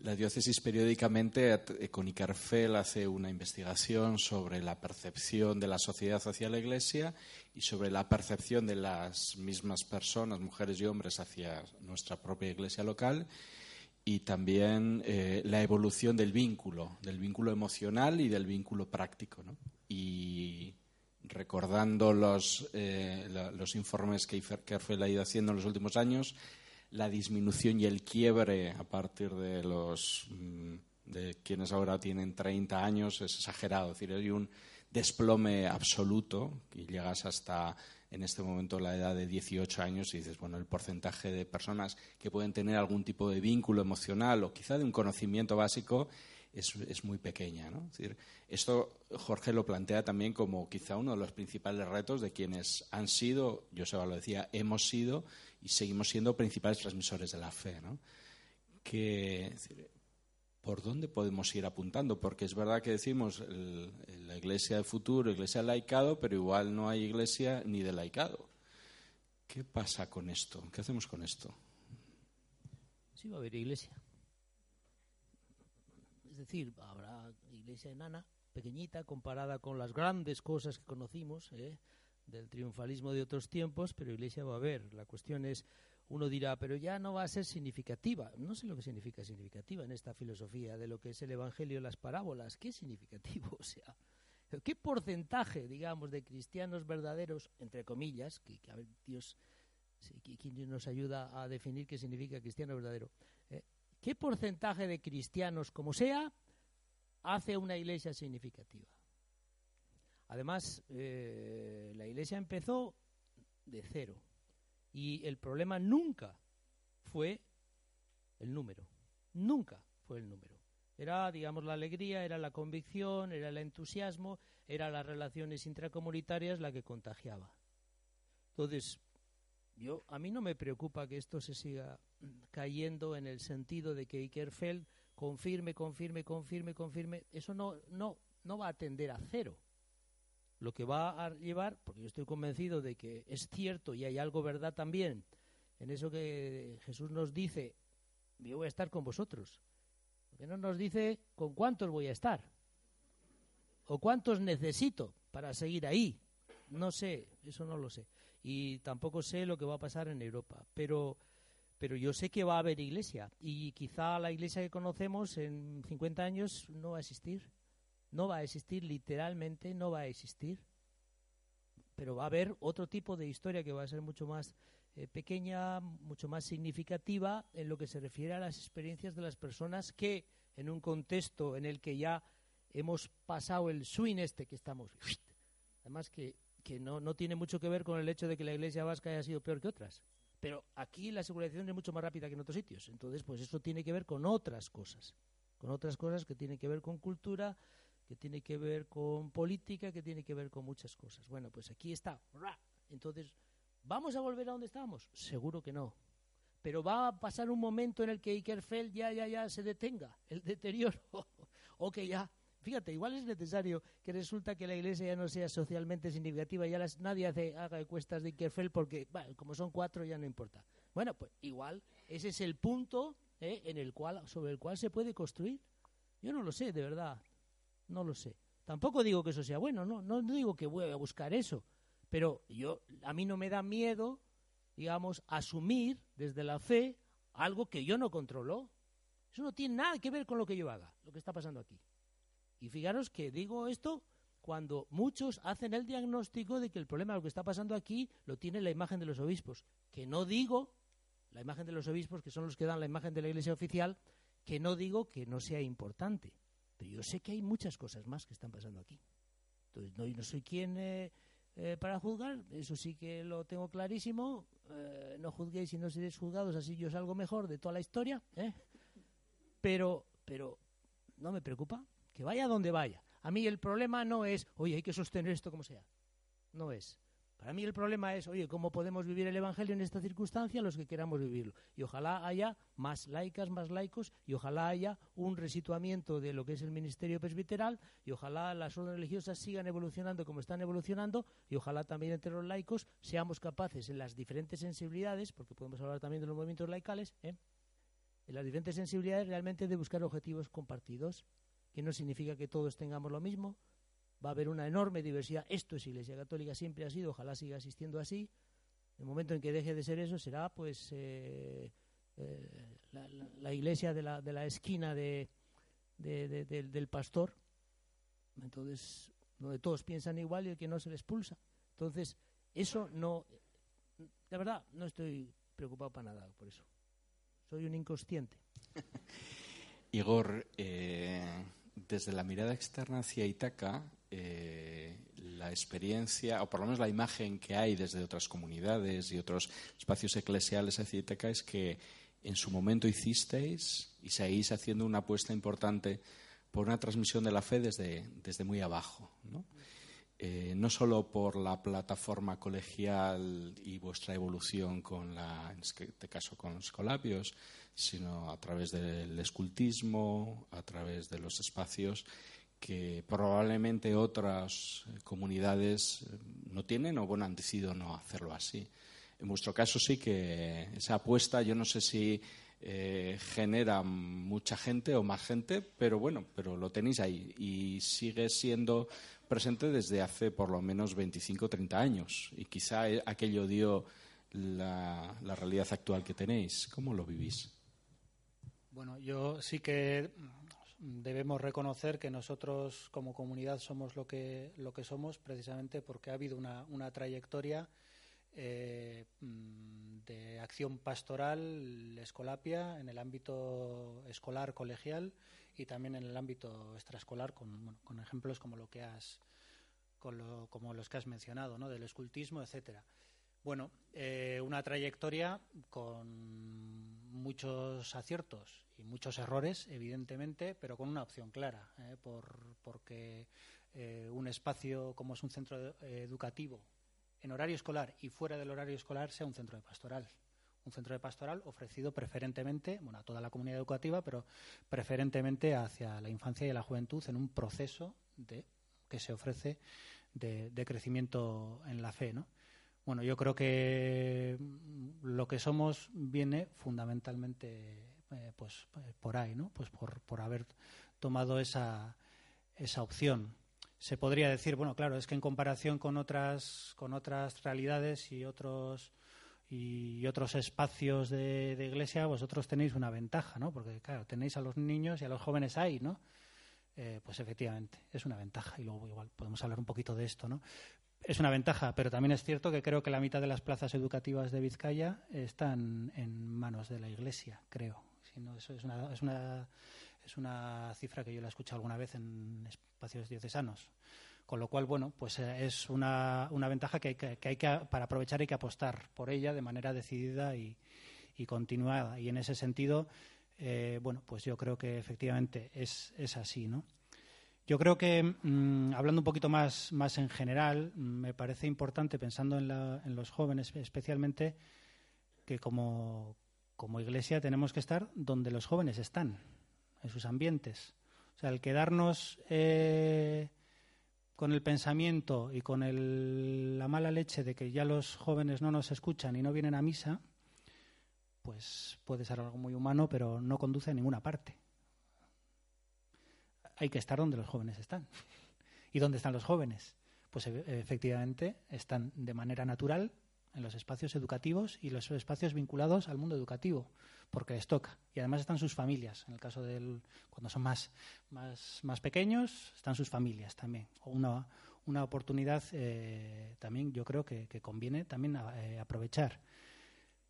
La diócesis periódicamente eh, con Icarfel hace una investigación sobre la percepción de la sociedad hacia la Iglesia y sobre la percepción de las mismas personas, mujeres y hombres, hacia nuestra propia Iglesia local y también eh, la evolución del vínculo, del vínculo emocional y del vínculo práctico. Y recordando los, eh, los informes que Icarfel ha ido haciendo en los últimos años, la disminución y el quiebre a partir de los mm, de quienes ahora tienen 30 años es exagerado. Es decir, hay un desplome absoluto y llegas hasta en este momento la edad de 18 años y dices, bueno, el porcentaje de personas que pueden tener algún tipo de vínculo emocional o quizá de un conocimiento básico es, muy pequeña. ¿no? decir, esto Jorge lo plantea también como quizá uno de los principales retos de quienes han sido, Joseba lo decía, hemos sido y seguimos siendo principales transmisores de la fe. ¿no? ¿Por dónde podemos ir apuntando? Porque es verdad que decimos la iglesia de futuro, iglesia de laicado, pero igual no hay iglesia ni de laicado. ¿Qué pasa con esto? ¿Qué hacemos con esto? Sí, va a haber iglesia. Es decir, habrá iglesia enana, pequeñita, comparada con las grandes cosas que conocimos, ¿eh? Del triunfalismo de otros tiempos, pero iglesia va a haber. La cuestión es, uno dirá, pero ya no va a ser significativa. No sé lo que significa significativa en esta filosofía de lo que es el Evangelio y las parábolas. ¿Qué significativo? (laughs) Sea, ¿qué porcentaje, digamos, de cristianos verdaderos, entre comillas, que, a ver, Dios, ¿quién nos ayuda a definir qué significa cristiano verdadero? Eh, ¿Qué porcentaje de cristianos, como sea, hace una iglesia significativa? Además, eh, la iglesia empezó de cero y el problema nunca fue el número, nunca fue el número. Era, digamos, la alegría, era la convicción, era el entusiasmo, era las relaciones intracomunitarias la que contagiaba. Entonces, yo a mí no me preocupa que esto se siga cayendo en el sentido de que Ikerfeld confirme, confirme, confirme, confirme. Eso no, no, no va a tender a cero. Lo que va a llevar, porque yo estoy convencido de que es cierto y hay algo verdad también en eso que Jesús nos dice, yo voy a estar con vosotros. Porque no nos dice con cuántos voy a estar o cuántos necesito para seguir ahí. No sé, eso no lo sé. Y tampoco sé lo que va a pasar en Europa. Pero pero yo sé que va a haber iglesia y quizá la iglesia que conocemos en 50 años no va a existir. No va a existir, literalmente no va a existir. Pero va a haber otro tipo de historia que va a ser mucho más eh, pequeña, mucho más significativa en lo que se refiere a las experiencias de las personas que en un contexto en el que ya hemos pasado el swing este que estamos. Además que, que no, no tiene mucho que ver con el hecho de que la iglesia vasca haya sido peor que otras. Pero aquí la segurización es mucho más rápida que en otros sitios. Entonces, pues eso tiene que ver con otras cosas. Con otras cosas que tienen que ver con cultura, que tiene que ver con política, que tiene que ver con muchas cosas. Bueno, pues aquí está. Entonces, ¿vamos a volver a donde estábamos? Seguro que no. Pero va a pasar un momento en el que Ikerfeld ya, ya, ya se detenga, el deterioro, (laughs) o que ya Fíjate, igual es necesario que resulta que la iglesia ya no sea socialmente significativa, ya nadie hace, haga cuestas de Ikerfeld porque, bueno, como son cuatro ya no importa. Bueno, pues igual ese es el punto ¿eh? en el cual, sobre el cual se puede construir. Yo no lo sé, de verdad, no lo sé. Tampoco digo que eso sea bueno, no, no digo que voy a buscar eso, pero yo, a mí no me da miedo, digamos, asumir desde la fe algo que yo no controlo. Eso no tiene nada que ver con lo que yo haga, lo que está pasando aquí. Y fijaros que digo esto cuando muchos hacen el diagnóstico de que el problema de lo que está pasando aquí lo tiene la imagen de los obispos. Que no digo, la imagen de los obispos, que son los que dan la imagen de la iglesia oficial, que no digo que no sea importante. Pero yo sé que hay muchas cosas más que están pasando aquí. Entonces, no, soy quien eh, eh, para juzgar, eso sí que lo tengo clarísimo. Eh, no juzguéis y no seréis juzgados, así yo salgo mejor de toda la historia. Pero, pero no me preocupa, que vaya donde vaya. A mí el problema no es, oye, hay que sostener esto como sea. No es. Para mí el problema es, oye, ¿cómo podemos vivir el Evangelio en esta circunstancia los que queramos vivirlo? Y ojalá haya más laicas, más laicos, y ojalá haya un resituamiento de lo que es el ministerio presbiteral, y ojalá las órdenes religiosas sigan evolucionando como están evolucionando, y ojalá también entre los laicos seamos capaces en las diferentes sensibilidades, porque podemos hablar también de los movimientos laicales, ¿eh? en las diferentes sensibilidades realmente de buscar objetivos compartidos, que no significa que todos tengamos lo mismo, va a haber una enorme diversidad. Esto es Iglesia Católica, siempre ha sido, ojalá siga existiendo así. El momento en que deje de ser eso será pues eh, eh, la, iglesia de la, de la esquina de, del pastor. Entonces, donde todos piensan igual y el que no se le expulsa. Entonces, eso no, de verdad, no estoy preocupado para nada por eso. Soy un inconsciente. (laughs) Igor, eh, desde la mirada externa hacia Itaca, eh, la experiencia, o por lo menos la imagen que hay desde otras comunidades y otros espacios eclesiales Itaca es que en su momento hicisteis y seguís haciendo una apuesta importante por una transmisión de la fe desde, desde muy abajo. ¿no? Eh, no solo por la plataforma colegial y vuestra evolución con la, en este caso con los colabios, sino a través del escultismo, a través de los espacios que probablemente otras comunidades eh, no tienen o bueno han decidido no hacerlo así. En vuestro caso sí que esa apuesta, yo no sé si eh, genera mucha gente o más gente, pero bueno, pero lo tenéis ahí y sigue siendo presente desde hace por lo menos 25 o 30 años y quizá aquello dio la, la realidad actual que tenéis. ¿Cómo lo vivís? Bueno, yo sí que debemos reconocer que nosotros como comunidad somos lo que, lo que somos precisamente porque ha habido una, una trayectoria eh, mm, de acción pastoral, escolapia, en el ámbito escolar colegial y también en el ámbito extraescolar con, con ejemplos como lo que has como los que has mencionado, ¿no? del escultismo, etcétera. Bueno, eh, una trayectoria con muchos aciertos muchos errores, evidentemente, pero con una opción clara, ¿eh? por, porque eh, un espacio como es un centro educativo en horario escolar y fuera del horario escolar sea un centro de pastoral. Un centro de pastoral ofrecido preferentemente, bueno, a toda la comunidad educativa, pero preferentemente hacia la infancia y la juventud en un proceso de, que se ofrece de, de crecimiento en la fe, ¿no? Bueno, yo creo que lo que somos viene fundamentalmente eh, pues por ahí, ¿no? Pues por, por haber tomado esa, esa opción. Se podría decir, bueno, claro, es que en comparación con otras con otras realidades y otros y otros espacios de, de iglesia, vosotros tenéis una ventaja, ¿no? Porque claro, tenéis a los niños y a los jóvenes ahí, ¿no? Eh, pues efectivamente es una ventaja y luego igual podemos hablar un poquito de esto, ¿no? es una ventaja, pero también es cierto que creo que la mitad de las plazas educativas de Vizcaya están en manos de la Iglesia, creo. Si no, eso es una, es, una, es una cifra que yo la he escuchado alguna vez en espacios diocesanos. Con lo cual, bueno, pues eh, es una, una ventaja que hay que, que hay que, para aprovechar hay que apostar por ella de manera decidida y, y continuada. Y en ese sentido, eh, bueno, pues yo creo que efectivamente es, es así, ¿no? Yo creo que, mm, hablando un poquito más, más en general, me parece importante, pensando en, en los jóvenes especialmente, que como, como, iglesia tenemos que estar donde los jóvenes están, en sus ambientes. O sea, el quedarnos eh, con el pensamiento y con la mala leche de que ya los jóvenes no nos escuchan y no vienen a misa, pues puede ser algo muy humano, pero no conduce a ninguna parte hay que estar donde los jóvenes están. (laughs) ¿Y dónde están los jóvenes? Pues efectivamente están de manera natural en los espacios educativos y los espacios vinculados al mundo educativo, porque les toca. Y además están sus familias. En el caso del cuando son más, más, más pequeños, están sus familias también. Una, una oportunidad eh, también yo creo que, conviene también eh, aprovechar.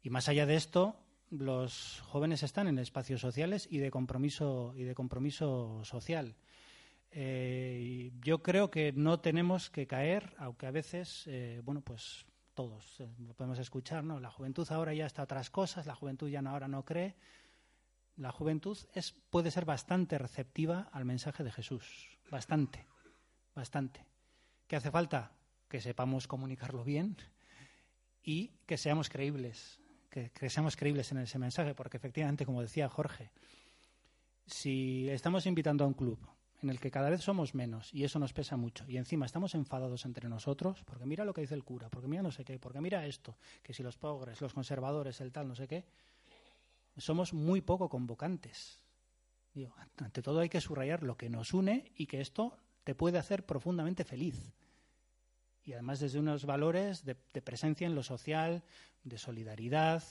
Y más allá de esto, los jóvenes están en espacios sociales y de compromiso y de compromiso social. Eh, yo creo que no tenemos que caer, aunque a veces, bueno, pues todos eh, podemos escuchar, ¿no? La juventud ahora ya está otras cosas, la juventud ya no, ahora no cree. La juventud es, puede ser bastante receptiva al mensaje de Jesús, bastante, bastante. ¿Qué hace falta? que sepamos comunicarlo bien y que seamos creíbles, que, que seamos creíbles en ese mensaje, porque efectivamente, como decía Jorge, si estamos invitando a un club en el que cada vez somos menos y eso nos pesa mucho y encima estamos enfadados entre nosotros porque mira lo que dice el cura, porque mira no sé qué, porque mira esto, que si los pobres, los conservadores, el tal, no sé qué, somos muy poco convocantes. ante todo hay que subrayar lo que nos une y que esto te puede hacer profundamente feliz. Y además desde unos valores de, presencia en lo social, de solidaridad,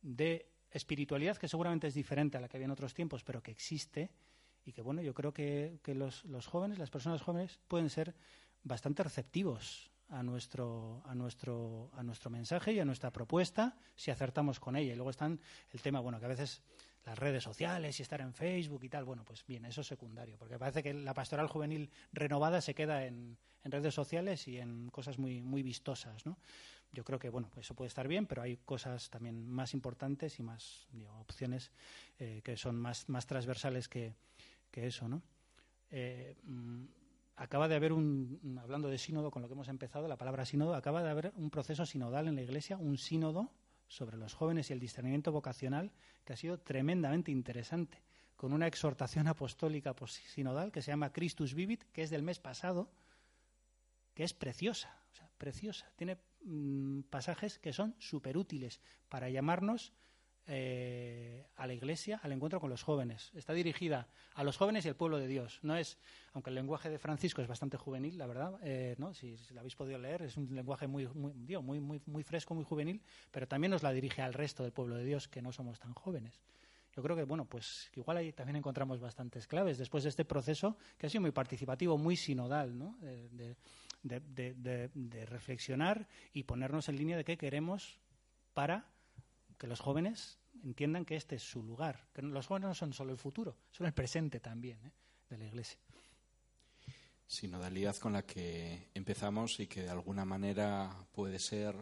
de espiritualidad que seguramente es diferente a la que había en otros tiempos, pero que existe y que, bueno, yo creo que, que los, los, jóvenes, las personas jóvenes, pueden ser bastante receptivos a nuestro, a, nuestro, a nuestro mensaje y a nuestra propuesta si acertamos con ella. Y luego están el tema, bueno, que a veces las redes sociales y estar en Facebook y tal, bueno, pues bien, eso es secundario, porque parece que la pastoral juvenil renovada se queda en, en redes sociales y en cosas muy, muy vistosas, ¿no? Yo creo que, bueno, pues eso puede estar bien, pero hay cosas también más importantes y más, opciones eh, que son más, más transversales que, que eso, ¿no? Eh, mm, acaba de haber un, hablando de sínodo, con lo que hemos empezado, la palabra sínodo, acaba de haber un proceso sinodal en la Iglesia, un sínodo sobre los jóvenes y el discernimiento vocacional que ha sido tremendamente interesante, con una exhortación apostólica sinodal que se llama Christus Vivit, que es del mes pasado, que es preciosa, o sea, preciosa. Tiene mmm, pasajes que son súper útiles para llamarnos eh, a la Iglesia, al encuentro con los jóvenes. Está dirigida a los jóvenes y al pueblo de Dios. No es, aunque el lenguaje de Francisco es bastante juvenil, la verdad, eh, si, si, lo habéis podido leer, es un lenguaje muy, muy, muy, muy, muy fresco, muy juvenil, pero también nos la dirige al resto del pueblo de Dios, que no somos tan jóvenes. Yo creo que, bueno, pues igual ahí también encontramos bastantes claves después de este proceso que ha sido muy participativo, muy sinodal, ¿no? de, de reflexionar y ponernos en línea de qué queremos para que los jóvenes entiendan que este es su lugar, que los jóvenes no son solo el futuro, son el presente también ¿eh? de la Iglesia. Sinodalidad con la que empezamos y que de alguna manera puede ser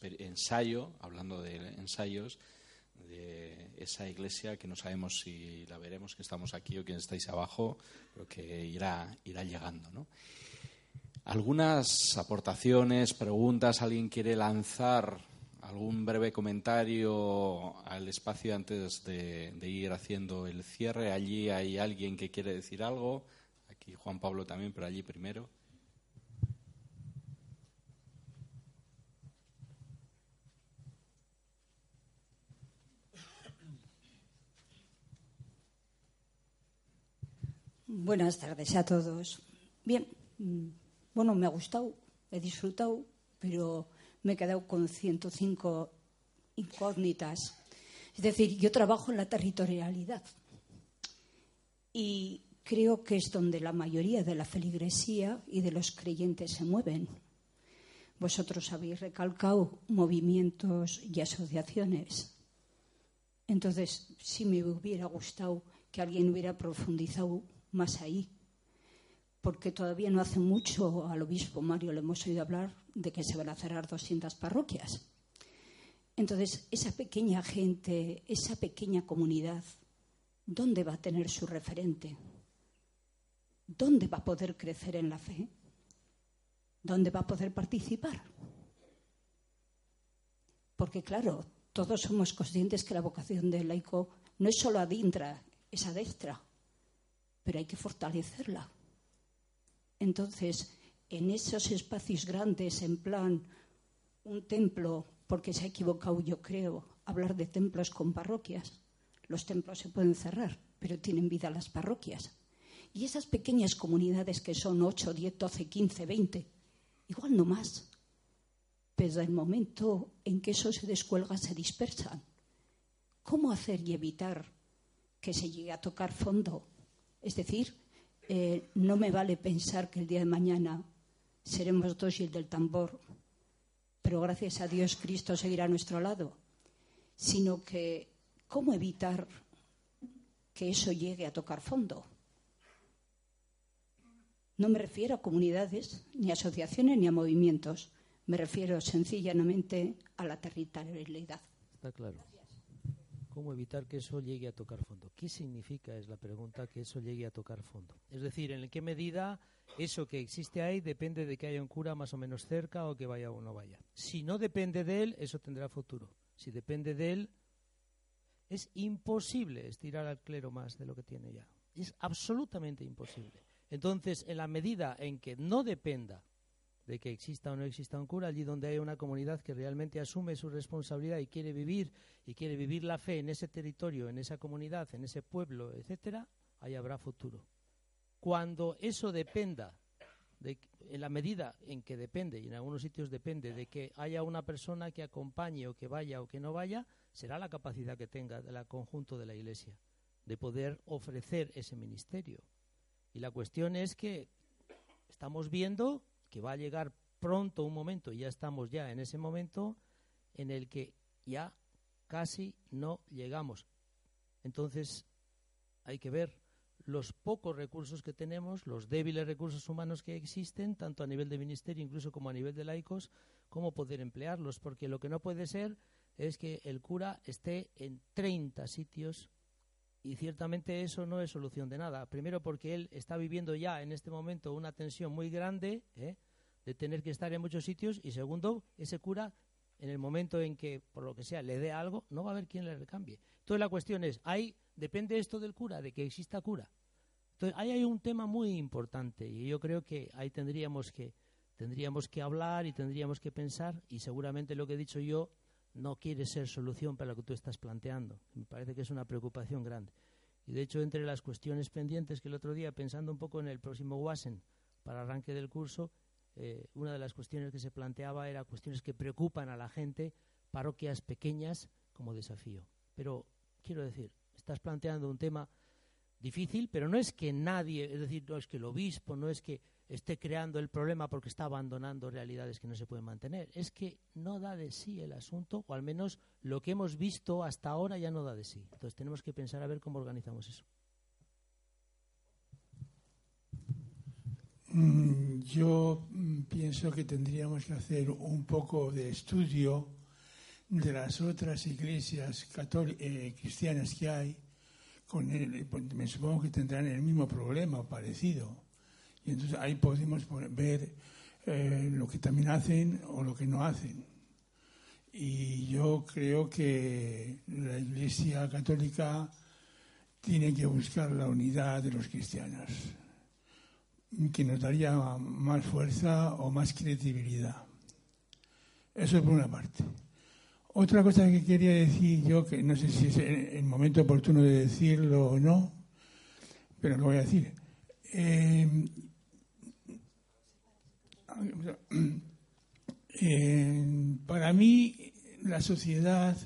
ensayo, hablando de ensayos, de esa iglesia que no sabemos si la veremos, que estamos aquí o quienes estáis abajo, pero que irá, irá llegando. ¿no? Algunas aportaciones, preguntas, alguien quiere lanzar algún breve comentario al espacio antes de, ir haciendo el cierre. Allí hay alguien que quiere decir algo. Aquí Juan Pablo también, pero allí primero. Buenas tardes a todos. Bien, mm, bueno, me ha gustado, he disfrutado, pero me he quedado con 105 incógnitas. Es decir, yo trabajo en la territorialidad y creo que es donde la mayoría de la feligresía y de los creyentes se mueven. Vosotros habéis recalcado movimientos y asociaciones. Entonces, sí me hubiera gustado que alguien hubiera profundizado más ahí, porque todavía no hace mucho al obispo Mario le hemos oído hablar de que se van a cerrar 200 parroquias. Entonces, esa pequeña gente, esa pequeña comunidad, ¿dónde va a tener su referente? ¿Dónde va a poder crecer en la fe? ¿Dónde va a poder participar? Porque, claro, todos somos conscientes que la vocación del laico no es solo adintra, es adestra, pero hay que fortalecerla. Entonces, en esos espacios grandes, en plan un templo, porque se ha equivocado, yo creo, hablar de templos con parroquias. Los templos se pueden cerrar, pero tienen vida las parroquias. Y esas pequeñas comunidades que son 8, 10, 12, 15, 20, igual no más. Pero el momento en que eso se descuelga, se dispersan. ¿Cómo hacer y evitar que se llegue a tocar fondo? Es decir, eh, no me vale pensar que el día de mañana seremos dos y el del tambor, pero gracias a Dios Cristo seguirá a nuestro lado, sino que cómo evitar que eso llegue a tocar fondo. No me refiero a comunidades, ni a asociaciones, ni a movimientos. Me refiero sencillamente a la territorialidad. Está claro. Cómo evitar que eso llegue a tocar fondo. ¿Qué significa, es la pregunta, que eso llegue a tocar fondo? Es decir, ¿en qué medida eso que existe ahí depende de que haya un cura más o menos cerca o que vaya o no vaya? Si no depende de él, eso tendrá futuro. Si depende de él, es imposible estirar al clero más de lo que tiene ya. Es absolutamente imposible. Entonces, en la medida en que no dependa de que exista o no exista un cura, allí donde hay una comunidad que realmente asume su responsabilidad y quiere vivir y quiere vivir la fe en ese territorio, en esa comunidad, en ese pueblo, etcétera, ahí habrá futuro. Cuando eso dependa de, en la medida en que depende, y en algunos sitios depende, de que haya una persona que acompañe o que vaya o que no vaya, será la capacidad que tenga del conjunto de la Iglesia de poder ofrecer ese ministerio. Y la cuestión es que estamos viendo que va a llegar pronto un momento, ya estamos ya en ese momento, en el que ya casi no llegamos. Entonces, hay que ver los pocos recursos que tenemos, los débiles recursos humanos que existen, tanto a nivel de ministerio incluso como a nivel de laicos, cómo poder emplearlos, porque lo que no puede ser es que el cura esté en 30 sitios y ciertamente eso no es solución de nada. Primero porque él está viviendo ya en este momento una tensión muy grande ¿eh? de tener que estar en muchos sitios. Y segundo, ese cura, en el momento en que, por lo que sea, le dé algo, no va a haber quien le recambie. Entonces la cuestión es, ¿hay, ¿depende esto del cura, de que exista cura? Entonces ahí hay un tema muy importante y yo creo que ahí tendríamos que, tendríamos que hablar y tendríamos que pensar y seguramente lo que he dicho yo no quiere ser solución para lo que tú estás planteando. Me parece que es una preocupación grande. Y de hecho, entre las cuestiones pendientes que el otro día, pensando un poco en el próximo WASEN para arranque del curso, eh, una de las cuestiones que se planteaba era cuestiones que preocupan a la gente, parroquias pequeñas como desafío. Pero quiero decir, estás planteando un tema difícil, pero no es que nadie, es decir, no es que el obispo, no es que esté creando el problema porque está abandonando realidades que no se pueden mantener. Es que no da de sí el asunto, o al menos lo que hemos visto hasta ahora ya no da de sí. Entonces tenemos que pensar a ver cómo organizamos eso. Mm, yo mm, pienso que tendríamos que hacer un poco de estudio de las otras iglesias eh, cristianas que hay. Con pues, me supongo que tendrán el mismo problema parecido y entonces ahí podemos ver eh, lo que también hacen o lo que no hacen. Y yo creo que la Iglesia Católica tiene que buscar la unidad de los cristianos, que nos daría más fuerza o más credibilidad. Eso es por una parte. Otra cosa que quería decir yo, que no sé si es el momento oportuno de decirlo o no, pero lo voy a decir. Eh, (clears throat) para mí, la sociedad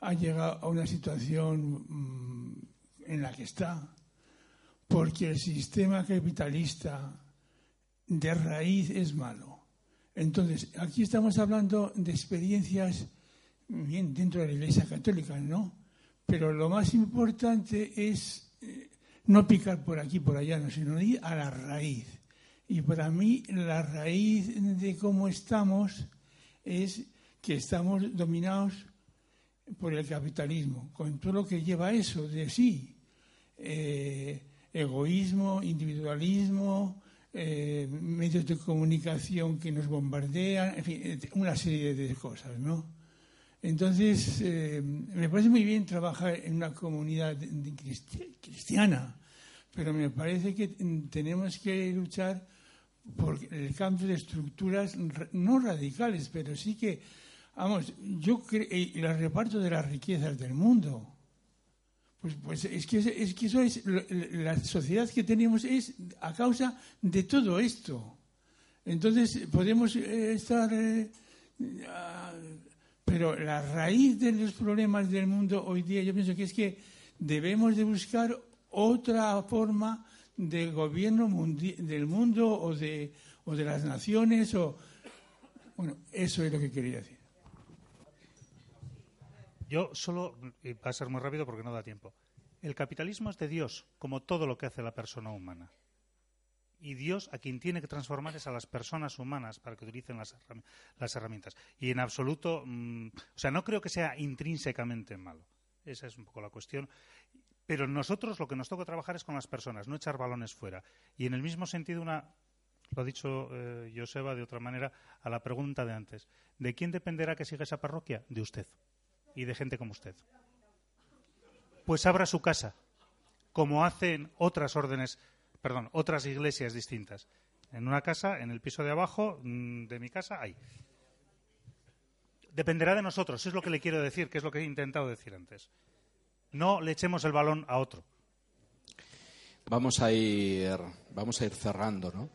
ha llegado a una situación mm, en la que está, porque el sistema capitalista de raíz es malo. Entonces, aquí estamos hablando de experiencias bien dentro de la Iglesia Católica, ¿no? Pero lo más importante es eh, no picar por aquí, por allá, sino ir a la raíz. Y para mí la raíz de cómo estamos es que estamos dominados por el capitalismo, con todo lo que lleva eso de sí. Eh, egoísmo, individualismo, eh, medios de comunicación que nos bombardean, en fin, una serie de cosas, ¿no? Entonces, eh, me parece muy bien trabajar en una comunidad cristiana, pero me parece que tenemos que luchar por el cambio de estructuras no radicales, pero sí que, vamos, yo creo, el reparto de las riquezas del mundo. Pues, pues es, que, es que eso es, la sociedad que tenemos es a causa de todo esto. Entonces podemos eh, estar, eh, pero la raíz de los problemas del mundo hoy día yo pienso que es que debemos de buscar otra forma del gobierno del mundo o de, o de las naciones. O, bueno, eso es lo que quería decir. Yo solo, y va a ser muy rápido porque no da tiempo. El capitalismo es de Dios, como todo lo que hace la persona humana. Y Dios a quien tiene que transformar es a las personas humanas para que utilicen las, las herramientas. Y en absoluto, mm, o sea, no creo que sea intrínsecamente malo. Esa es un poco la cuestión. Pero nosotros lo que nos toca trabajar es con las personas, no echar balones fuera. Y en el mismo sentido, una, lo ha dicho eh, Joseba de otra manera, a la pregunta de antes. ¿De quién dependerá que siga esa parroquia? De usted y de gente como usted. Pues abra su casa, como hacen otras órdenes, perdón, otras iglesias distintas. En una casa, en el piso de abajo mm, de mi casa, hay. Dependerá de nosotros, es lo que le quiero decir, que es lo que he intentado decir antes. No le echemos el balón a otro. Vamos a ir, vamos a ir cerrando, ¿no?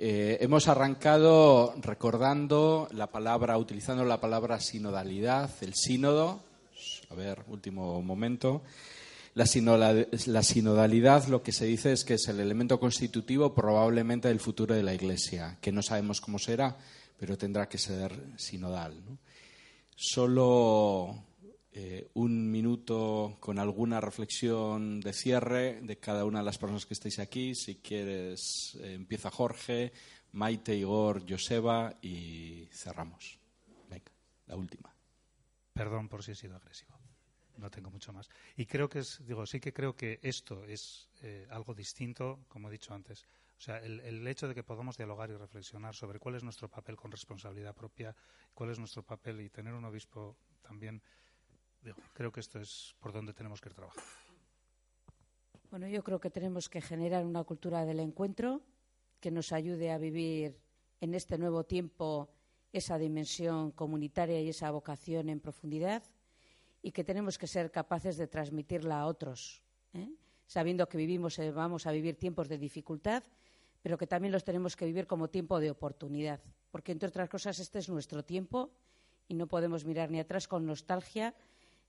Eh, hemos arrancado recordando la palabra, utilizando la palabra sinodalidad, el sínodo. A ver, último momento. La, sinodalidad lo que se dice es que es el elemento constitutivo probablemente del futuro de la Iglesia, que no sabemos cómo será, pero tendrá que ser sinodal. ¿no? Solo eh, un minuto con alguna reflexión de cierre de cada una de las personas que estáis aquí. Si quieres, eh, empieza Jorge, Maite, Igor, Joseba y cerramos. Venga, la última. Perdón por si he sido agresivo. No tengo mucho más. Y creo que es, digo, sí que creo que esto es eh, algo distinto, como he dicho antes. O sea, el, el, hecho de que podamos dialogar y reflexionar sobre cuál es nuestro papel con responsabilidad propia, cuál es nuestro papel y tener un obispo también creo que esto es por donde tenemos que trabajar. Bueno, yo creo que tenemos que generar una cultura del encuentro que nos ayude a vivir en este nuevo tiempo esa dimensión comunitaria y esa vocación en profundidad y que tenemos que ser capaces de transmitirla a otros, ¿eh? sabiendo que vivimos, eh, vamos a vivir tiempos de dificultad, pero que también los tenemos que vivir como tiempo de oportunidad, porque entre otras cosas este es nuestro tiempo y no podemos mirar ni atrás con nostalgia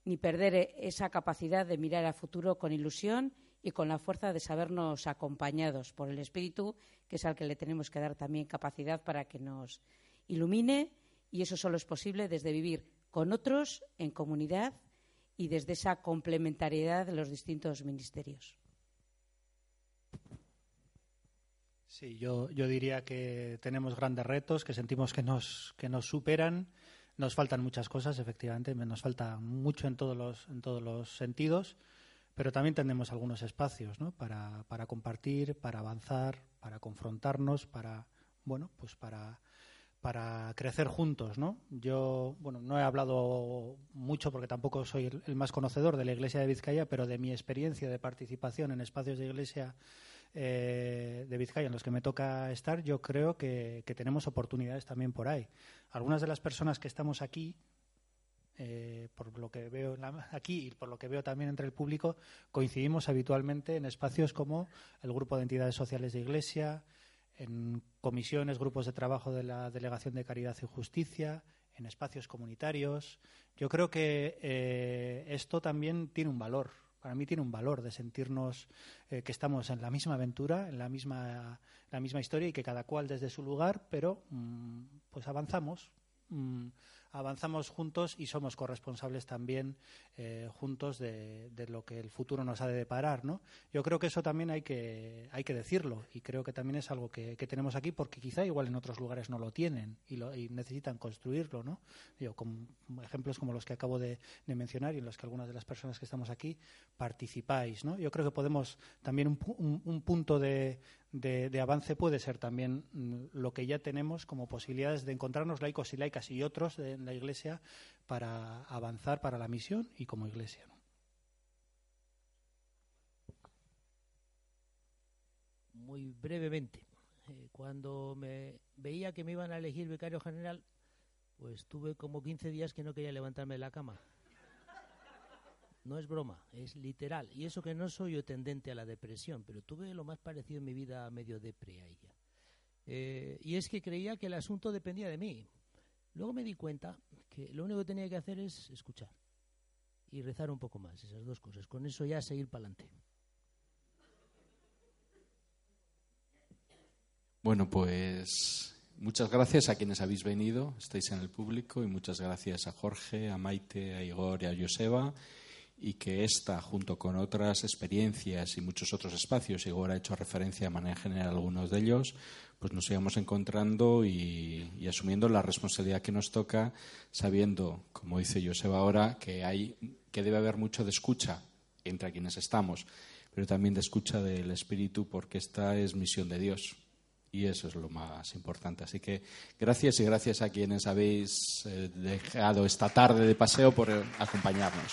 ni perder e-, esa capacidad de mirar a futuro con ilusión y con la fuerza de sabernos acompañados por el Espíritu, que es al que le tenemos que dar también capacidad para que nos ilumine, y eso solo es posible desde vivir con otros, en comunidad y desde esa complementariedad de los distintos ministerios. Sí, yo, yo diría que tenemos grandes retos, que sentimos que nos, que nos superan nos faltan muchas cosas, efectivamente, nos falta mucho en todos los, en todos los sentidos, pero también tenemos algunos espacios ¿no? para, para compartir, para avanzar, para confrontarnos, para, bueno, pues para, para crecer juntos, ¿no? Yo, bueno, no he hablado mucho porque tampoco soy el, más conocedor de la Iglesia de Vizcaya, pero de mi experiencia de participación en espacios de Iglesia eh, de Vizcaya en los que me toca estar, yo creo que, tenemos oportunidades también por ahí. Algunas de las personas que estamos aquí, eh, por lo que veo aquí y por lo que veo también entre el público, coincidimos habitualmente en espacios como el Grupo de Entidades Sociales de Iglesia, en comisiones, grupos de trabajo de la Delegación de Caridad y Justicia, en espacios comunitarios. Yo creo que eh, esto también tiene un valor para mí tiene un valor de sentirnos eh, que estamos en la misma aventura, en la misma, la misma historia y que cada cual desde su lugar, pero mm, pues avanzamos. Mm, avanzamos juntos y somos corresponsables también eh, juntos de, de, lo que el futuro nos ha de deparar. ¿no? Yo creo que eso también hay que, hay que decirlo y creo que también es algo que, que tenemos aquí porque quizá igual en otros lugares no lo tienen y, lo, y necesitan construirlo. ¿no? Yo, con ejemplos como los que acabo de, mencionar y en los que algunas de las personas que estamos aquí participáis. ¿no? Yo creo que podemos también un, un, un punto de, de, avance puede ser también mm, lo que ya tenemos como posibilidades de encontrarnos laicos y laicas y otros en la Iglesia para avanzar para la misión y como Iglesia. Muy brevemente, eh, cuando me veía que me iban a elegir vicario general, pues tuve como 15 días que no quería levantarme de la cama. No es broma, es literal. Y eso que no soy yo tendente a la depresión, pero tuve lo más parecido en mi vida a medio depre a ella. Eh, y es que creía que el asunto dependía de mí. Luego me di cuenta que lo único que tenía que hacer es escuchar y rezar un poco más, esas dos cosas. Con eso ya seguir para adelante. Bueno, pues muchas gracias a quienes habéis venido, estáis en el público, y muchas gracias a Jorge, a Maite, a Igor y a Joseba y que esta, junto con otras experiencias y muchos otros espacios, Igor ha hecho referencia de manera general a algunos de ellos, pues nos sigamos encontrando y, y, asumiendo la responsabilidad que nos toca, sabiendo, como dice Joseba ahora, que hay que debe haber mucho de escucha entre quienes estamos, pero también de escucha del Espíritu, porque esta es misión de Dios. Y eso es lo más importante. Así que gracias y gracias a quienes habéis eh, dejado esta tarde de paseo por acompañarnos.